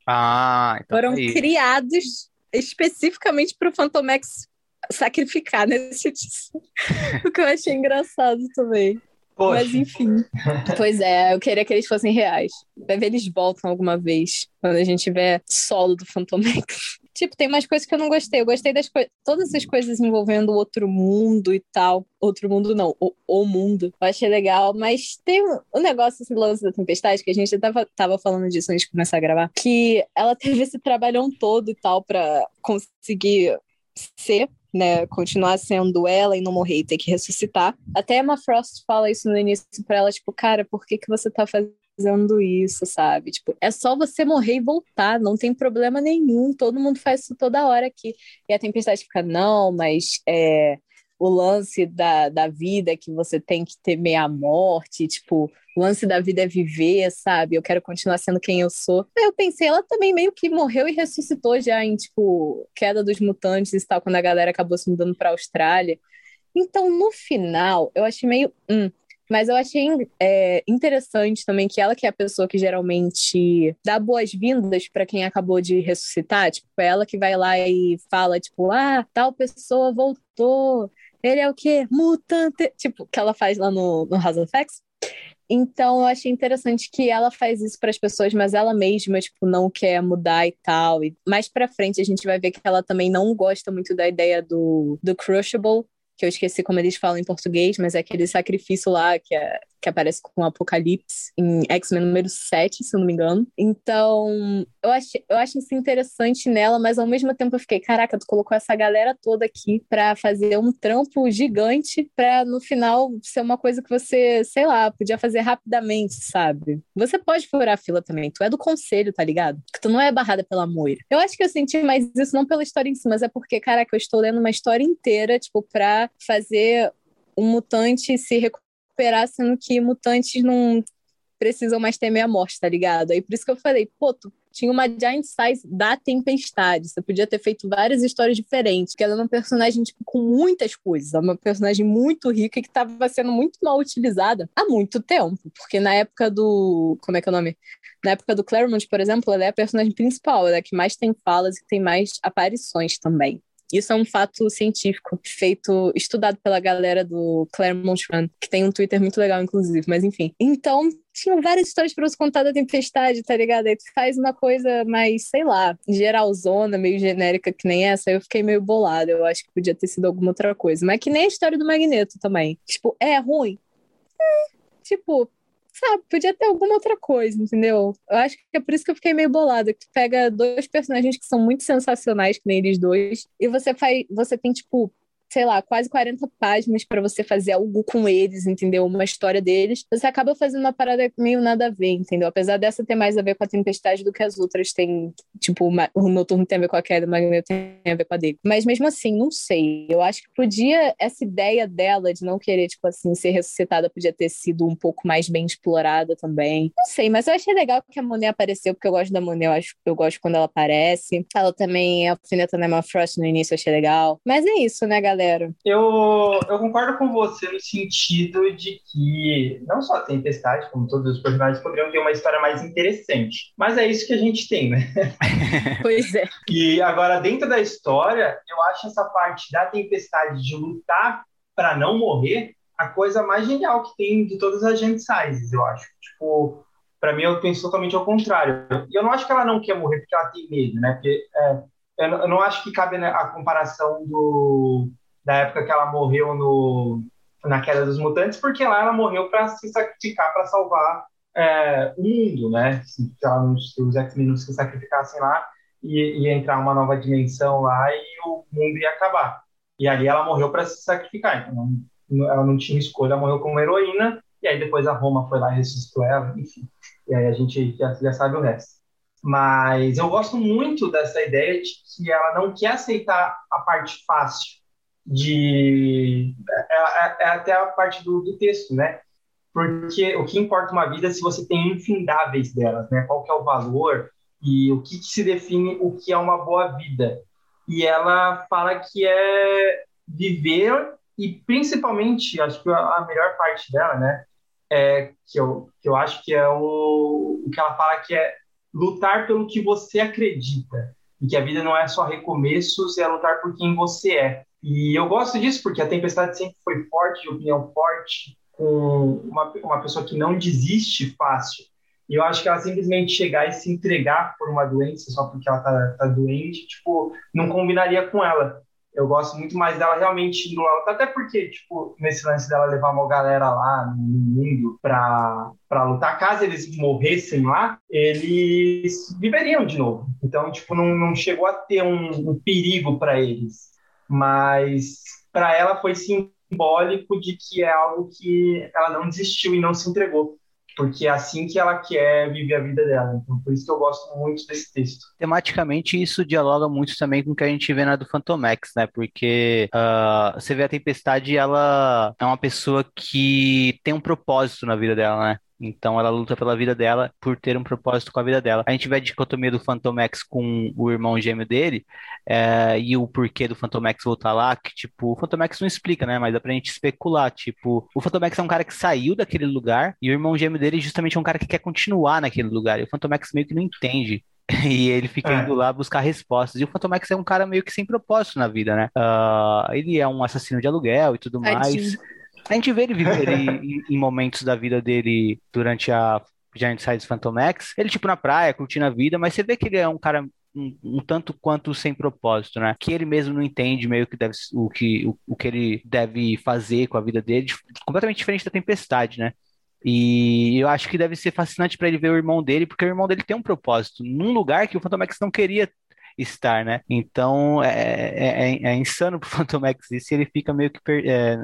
Ah, então
Foram
aí.
criados especificamente para o Fantomex sacrificar nesse edição. o que eu achei engraçado também.
Poxa,
Mas enfim. pois é, eu queria que eles fossem reais. Vai ver eles voltam alguma vez, quando a gente tiver solo do Fantomex. Tipo, tem mais coisas que eu não gostei. Eu gostei das coisas. Todas essas coisas envolvendo o outro mundo e tal. Outro mundo não, o, o mundo. Eu achei legal, mas tem o um, um negócio, esse lance da tempestade, que a gente tava, tava falando disso antes de começar a gravar, que ela teve esse trabalhão todo e tal pra conseguir ser né, continuar sendo ela e não morrer e ter que ressuscitar. Até Emma Frost fala isso no início pra ela, tipo, cara, por que que você tá fazendo isso, sabe? Tipo, é só você morrer e voltar, não tem problema nenhum, todo mundo faz isso toda hora aqui. E a Tempestade fica, não, mas é, o lance da, da vida que você tem que temer a morte, tipo, o lance da vida é viver, sabe? Eu quero continuar sendo quem eu sou. Aí eu pensei, ela também meio que morreu e ressuscitou já em, tipo, Queda dos Mutantes e tal, quando a galera acabou se mudando pra Austrália. Então, no final, eu achei meio. Hum, mas eu achei é, interessante também que ela, que é a pessoa que geralmente dá boas-vindas para quem acabou de ressuscitar, tipo, é ela que vai lá e fala, tipo, ah, tal pessoa voltou, ele é o quê? Mutante. Tipo, que ela faz lá no, no House of. Então, eu achei interessante que ela faz isso para as pessoas, mas ela mesma, tipo, não quer mudar e tal. E mais para frente a gente vai ver que ela também não gosta muito da ideia do, do Crushable, que eu esqueci como eles falam em português, mas é aquele sacrifício lá que, é, que aparece com o Apocalipse em X-Men número 7, se eu não me engano. Então, eu acho, eu acho isso interessante nela, mas ao mesmo tempo eu fiquei, caraca, tu colocou essa galera toda aqui pra fazer um trampo gigante pra no final ser uma coisa que você, sei lá, podia fazer rapidamente, sabe? Você pode furar a fila também, tu é do conselho, tá ligado? Que tu não é barrada pela moira. Eu acho que eu senti mais isso não pela história em si, mas é porque, caraca, eu estou lendo uma história inteira, tipo, pra fazer um mutante se recuperar, sendo que mutantes não precisam mais temer a morte, tá ligado? Aí por isso que eu falei, pô, tu tinha uma Giant Size da Tempestade, você podia ter feito várias histórias diferentes, que ela é uma personagem tipo, com muitas coisas, uma personagem muito rica que estava sendo muito mal utilizada há muito tempo, porque na época do, como é que é o nome? Na época do Claremont, por exemplo, ela é a personagem principal, ela é a que mais tem falas e tem mais aparições também. Isso é um fato científico, feito, estudado pela galera do Claremont Run, que tem um Twitter muito legal, inclusive, mas enfim. Então, tinham várias histórias para você contar da tempestade, tá ligado? Aí tu faz uma coisa mais, sei lá, geralzona, meio genérica que nem essa, eu fiquei meio bolada. Eu acho que podia ter sido alguma outra coisa. Mas que nem a história do Magneto também. Tipo, é ruim? Hum, tipo, sabe, podia ter alguma outra coisa, entendeu? Eu acho que é por isso que eu fiquei meio bolada. Que tu pega dois personagens que são muito sensacionais, que nem eles dois, e você faz. Você tem, tipo, sei lá, quase 40 páginas para você fazer algo com eles, entendeu? Uma história deles. Você acaba fazendo uma parada meio nada a ver, entendeu? Apesar dessa ter mais a ver com a Tempestade do que as outras tem, tipo, o Noturno tem a ver com a Queda, o Magneto tem a ver com a dele. Mas mesmo assim, não sei. Eu acho que podia, essa ideia dela de não querer, tipo assim, ser ressuscitada podia ter sido um pouco mais bem explorada também. Não sei, mas eu achei legal que a Monet apareceu, porque eu gosto da Monet, eu acho eu gosto quando ela aparece. Ela também é alfinetando a Emma Frost no início, eu achei legal. Mas é isso, né, galera? Galera.
Eu, eu concordo com você no sentido de que não só a Tempestade, como todos os personagens, poderiam ter uma história mais interessante. Mas é isso que a gente tem, né?
Pois é.
E agora, dentro da história, eu acho essa parte da Tempestade de lutar para não morrer a coisa mais genial que tem de todas as Agent Sizes, eu acho. Tipo, para mim, eu penso totalmente ao contrário. E eu não acho que ela não quer morrer porque ela tem medo, né? Porque é, eu, não acho que cabe a comparação do da época que ela morreu no, na Queda dos Mutantes, porque lá ela morreu para se sacrificar para salvar é, o mundo, né? Se, ela, se os X-Men não se sacrificassem lá, ia, ia entrar uma nova dimensão lá e o mundo ia acabar. E ali ela morreu para se sacrificar, então não, ela não tinha escolha, ela morreu como heroína, e aí depois a Roma foi lá e ressuscitou ela, enfim. E aí a gente já, já sabe o resto. Mas eu gosto muito dessa ideia de que ela não quer aceitar a parte fácil de. É, é, é até a parte do, do, texto, né? Porque o que importa uma vida é se você tem infindáveis delas, né? Qual que é o valor e o que, que se define o que é uma boa vida. E ela fala que é viver e principalmente, acho que a melhor parte dela, né? É, que, eu, que eu acho que é o, o que ela fala que é lutar pelo que você acredita. E que a vida não é só recomeços, é lutar por quem você é. E eu gosto disso porque a Tempestade sempre foi forte, de opinião forte, com uma, uma pessoa que não desiste fácil. E eu acho que ela simplesmente chegar e se entregar por uma doença só porque ela tá, tá doente, tipo, não combinaria com ela. Eu gosto muito mais dela realmente indo lá, até porque, tipo, nesse lance dela levar uma galera lá no mundo pra, pra lutar, caso eles morressem lá, eles viveriam de novo. Então, tipo, não, não chegou a ter um, um perigo para eles mas para ela foi simbólico de que é algo que ela não desistiu e não se entregou porque é assim que ela quer viver a vida dela. Então, por isso que eu gosto muito desse texto.
Tematicamente, isso dialoga muito também com o que a gente vê na do Fantomex, né? Porque uh, você vê a Tempestade, ela é uma pessoa que tem um propósito na vida dela, né? Então ela luta pela vida dela por ter um propósito com a vida dela. A gente vê a dicotomia do Fantomex com o irmão gêmeo dele é, e o porquê do Fantomex voltar lá, que tipo, o Fantomex não explica, né? Mas dá pra gente especular. Tipo, o Fantomex é um cara que saiu daquele lugar e o irmão gêmeo dele justamente é um cara que quer continuar naquele lugar. E o Fantomex meio que não entende. E ele fica é. indo lá buscar respostas. E o Fantomex é um cara meio que sem propósito na vida, né? Uh, ele é um assassino de aluguel e tudo mais. A gente vê ele viver em, em, momentos da vida dele durante a Giant Size Phantom X. Ele, tipo, na praia, curtindo a vida, mas você vê que ele é um cara um, um, tanto quanto sem propósito, né? Que ele mesmo não entende meio que deve, o, que, o, o que ele deve fazer com a vida dele, completamente diferente da tempestade, né? E eu acho que deve ser fascinante para ele ver o irmão dele, porque o irmão dele tem um propósito num lugar que o Phantom X não queria estar, né? Então é, é, é, é insano pro Phantom X isso ele fica meio que per, é,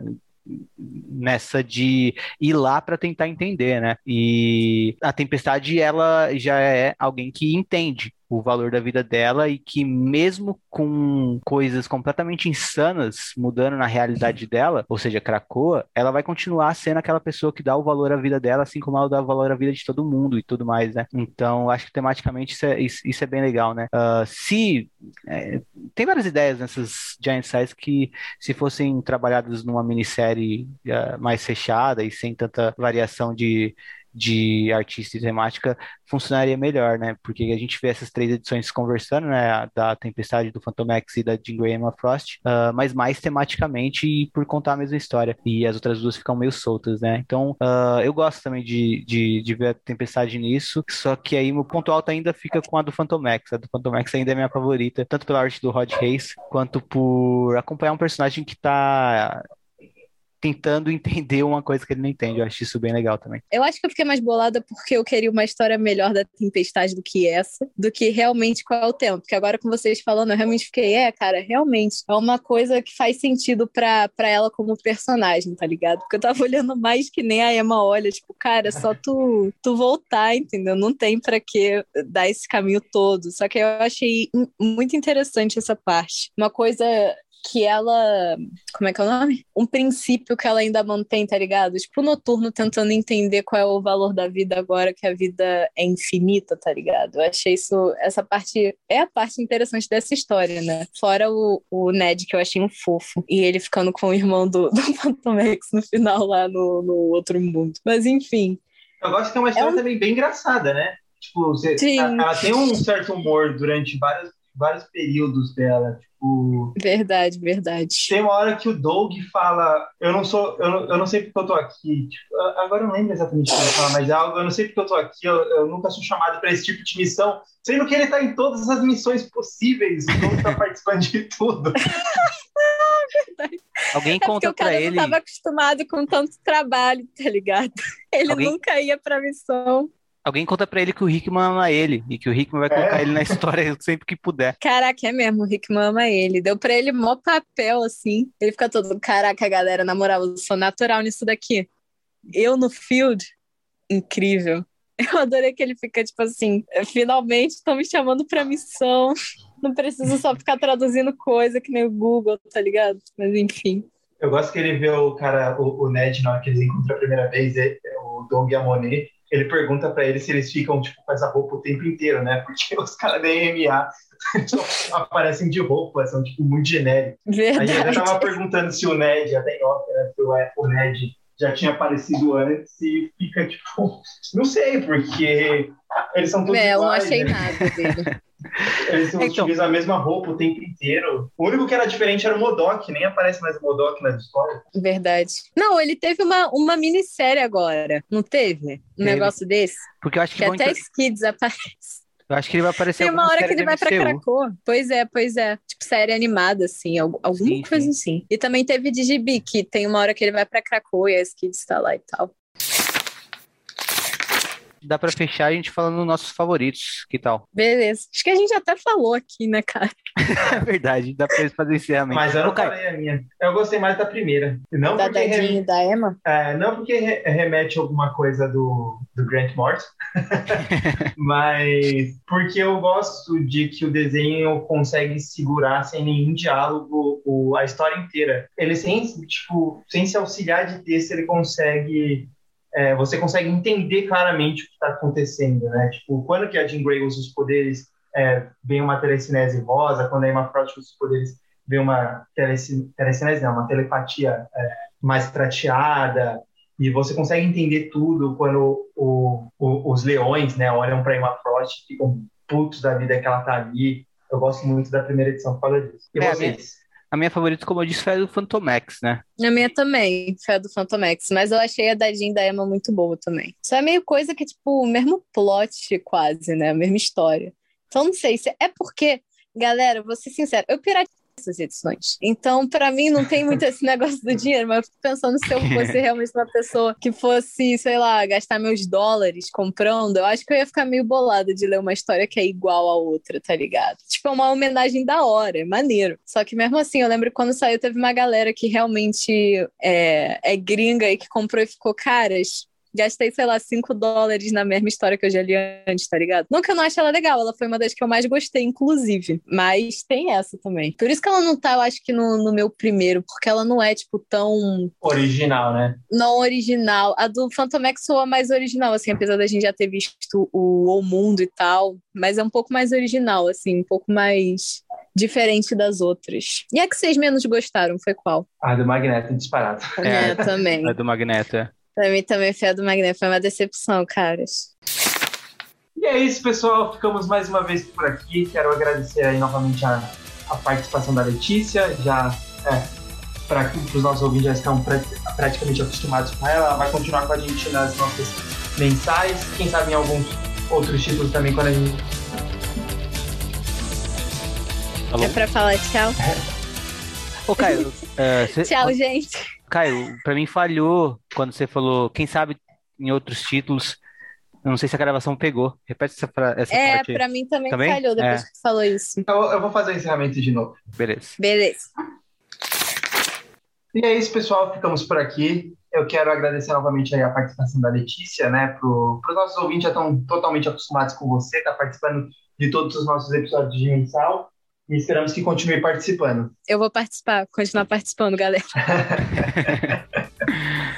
nessa de ir lá para tentar entender, né? E a Tempestade ela já é alguém que entende o valor da vida dela e que mesmo com coisas completamente insanas mudando na realidade dela, ou seja, Krakoa, ela vai continuar sendo aquela pessoa que dá o valor à vida dela, assim como ela dá o valor à vida de todo mundo e tudo mais, né? Então, acho que tematicamente isso é, isso é bem legal, né? Uh, se é, tem várias ideias nessas Giant Size que se fossem trabalhadas numa minissérie uh, mais fechada e sem tanta variação de de artista e temática funcionaria melhor, né? Porque a gente vê essas três edições conversando, né? Da Tempestade, do Phantom X e da Jean Grey Emma Frost, uh, mas mais tematicamente e por contar a mesma história. E as outras duas ficam meio soltas, né? Então, uh, eu gosto também de, de, de, ver a Tempestade nisso, só que aí o ponto alto ainda fica com a do Phantom X. A do Phantom X ainda é minha favorita, tanto pela arte do Rod Reis, quanto por acompanhar um personagem que tá tentando entender uma coisa que ele não entende. Eu acho isso bem legal também.
Eu acho que eu fiquei mais bolada porque eu queria uma história melhor da Tempestade do que essa, do que realmente qual é o tema. Porque agora com vocês falando, eu realmente fiquei, é, cara, realmente é uma coisa que faz sentido pra, pra ela como personagem, tá ligado? Porque eu tava olhando mais que nem a Emma olha, tipo, cara, é só tu, tu voltar, entendeu? Não tem pra que dar esse caminho todo. Só que eu achei muito interessante essa parte. Uma coisa que ela. Como é que é o nome? Um princípio que ela ainda mantém, tá ligado? Tipo, o noturno tentando entender qual é o valor da vida agora que a vida é infinita, tá ligado? Eu achei isso. Essa parte é a parte interessante dessa história, né? Fora o, o Ned, que eu achei um fofo. E ele ficando com o irmão do, do Phantom X no final lá no, no outro mundo. Mas enfim.
Eu gosto que é uma história é um... também bem engraçada, né? Tipo, você, ela tem um certo humor durante vários, vários períodos dela. Tipo,
verdade, verdade.
Tem uma hora que o Doug fala: Eu não sou, eu não, eu não sei porque eu tô aqui. Tipo, agora eu não lembro exatamente o que ele fala, mas é algo, eu não sei porque eu tô aqui, eu, eu nunca sou chamado para esse tipo de missão. Sendo que ele tá em todas as missões possíveis, o Doug tá participando de tudo.
Alguém é conta pra ele.
Ele não estava acostumado com tanto trabalho, tá ligado? Ele Alguém... nunca ia pra missão.
Alguém conta pra ele que o Rickman ama ele e que o Rickman vai colocar é. ele na história sempre que puder.
Caraca, é mesmo, o Rickman ama ele. Deu pra ele mó papel, assim. Ele fica todo, caraca, galera, na moral, eu sou natural nisso daqui. Eu no field, incrível. Eu adorei que ele fica tipo assim, finalmente estão me chamando pra missão. Não preciso só ficar traduzindo coisa que nem o Google, tá ligado? Mas enfim.
Eu gosto que ele vê o cara, o, o Ned, na hora que eles encontram a primeira vez, é, é o Doug e a Monet ele pergunta para ele se eles ficam tipo, com essa roupa o tempo inteiro, né? Porque os caras da EMA aparecem de roupa, são tipo muito genéricos.
Verdade.
Aí ele tava perguntando se o Ned, até em off, né, se o Ned já tinha aparecido antes e fica tipo, não sei, porque eles são todos
é,
iguais.
Eu não achei né? nada dele.
Eles então, utilizam a mesma roupa o tempo inteiro. O único que era diferente era o Modok, nem aparece mais o Modok nas histórias.
Verdade. Não, ele teve uma, uma minissérie agora, não teve? Um teve. negócio desse?
Porque eu acho que,
que até inter... Skids aparece.
Eu acho que ele vai aparecer
Tem uma hora que ele vai pra Krakow. Pois é, pois é. Tipo, série animada, assim, alguma sim, coisa sim. assim. E também teve de Gibi, que tem uma hora que ele vai pra Krakow e a Skids tá lá e tal
dá para fechar a gente falando nos nossos favoritos. Que tal?
Beleza. Acho que a gente até falou aqui, né, cara?
é verdade, dá pra fazer encerramento.
Mas eu não falei a minha. Eu gostei mais da primeira. Não
da porque rem... da Emma?
É, não porque re remete alguma coisa do, do Grant Morrison, mas porque eu gosto de que o desenho consegue segurar sem nenhum diálogo o, a história inteira. Ele sem, tipo, sem se auxiliar de texto, ele consegue é, você consegue entender claramente o que está acontecendo, né? Tipo, quando que a Jean Grey usa os poderes, é, vem uma telecinese rosa, quando a Emma Frost usa os poderes, vem uma telecinese, não, uma telepatia é, mais prateada, e você consegue entender tudo quando o, o, os leões, né, olham para Emma Frost e ficam putos da vida que ela tá ali. Eu gosto muito da primeira edição por causa disso. E
é, vocês? A minha favorita, como eu disse, foi a do Phantomax, né?
A minha também foi a do Phantomax, mas eu achei a da Jean da Emma muito boa também. Isso é meio coisa que, tipo, o mesmo plot quase, né? A mesma história. Então, não sei se é porque, galera, vou ser sincera, eu piratei essas edições. Então, para mim, não tem muito esse negócio do dinheiro, mas eu fico pensando se eu fosse realmente uma pessoa que fosse, sei lá, gastar meus dólares comprando, eu acho que eu ia ficar meio bolada de ler uma história que é igual a outra, tá ligado? Tipo, é uma homenagem da hora, é maneiro. Só que mesmo assim, eu lembro que quando saiu, teve uma galera que realmente é, é gringa e que comprou e ficou, caras, gastei, sei lá, 5 dólares na mesma história que eu já li antes, tá ligado? Eu não ache ela legal, ela foi uma das que eu mais gostei, inclusive. Mas tem essa também. Por isso que ela não tá, eu acho que no, no meu primeiro, porque ela não é, tipo, tão.
Original, né?
Não original. A do Phantom X soa mais original, assim, apesar da gente já ter visto o O Mundo e tal. Mas é um pouco mais original, assim, um pouco mais diferente das outras. E a que vocês menos gostaram foi qual?
A do Magneto, disparado.
É, também.
A do Magneto, é.
Pra mim também foi a do Magneto, foi uma decepção, caras.
E é isso, pessoal. Ficamos mais uma vez por aqui. Quero agradecer aí novamente a, a participação da Letícia. Já, é, para os nossos ouvintes já estão pra, praticamente acostumados com ela. Ela vai continuar com a gente nas nossas mensais. Quem sabe em alguns outros títulos também quando a gente.
Alô? É pra falar tchau?
Ô, Caio.
uh, cê... Tchau, gente.
Caio, pra mim falhou quando você falou, quem sabe em outros títulos. Eu não sei se a gravação pegou. Repete essa, essa
é,
parte.
É, pra mim também,
também?
falhou depois
é.
que tu falou isso.
Eu, eu vou fazer o encerramento de novo.
Beleza.
Beleza.
E é isso, pessoal. Ficamos por aqui. Eu quero agradecer novamente a participação da Letícia, né? Para os nossos ouvintes já estão totalmente acostumados com você, está participando de todos os nossos episódios de mensal. E esperamos que continue participando.
Eu vou participar, continuar participando, galera.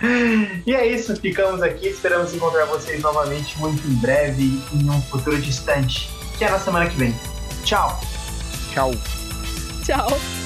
e é isso, ficamos aqui. Esperamos encontrar vocês novamente muito em breve, em um futuro distante, que é na semana que vem. Tchau.
Tchau.
Tchau.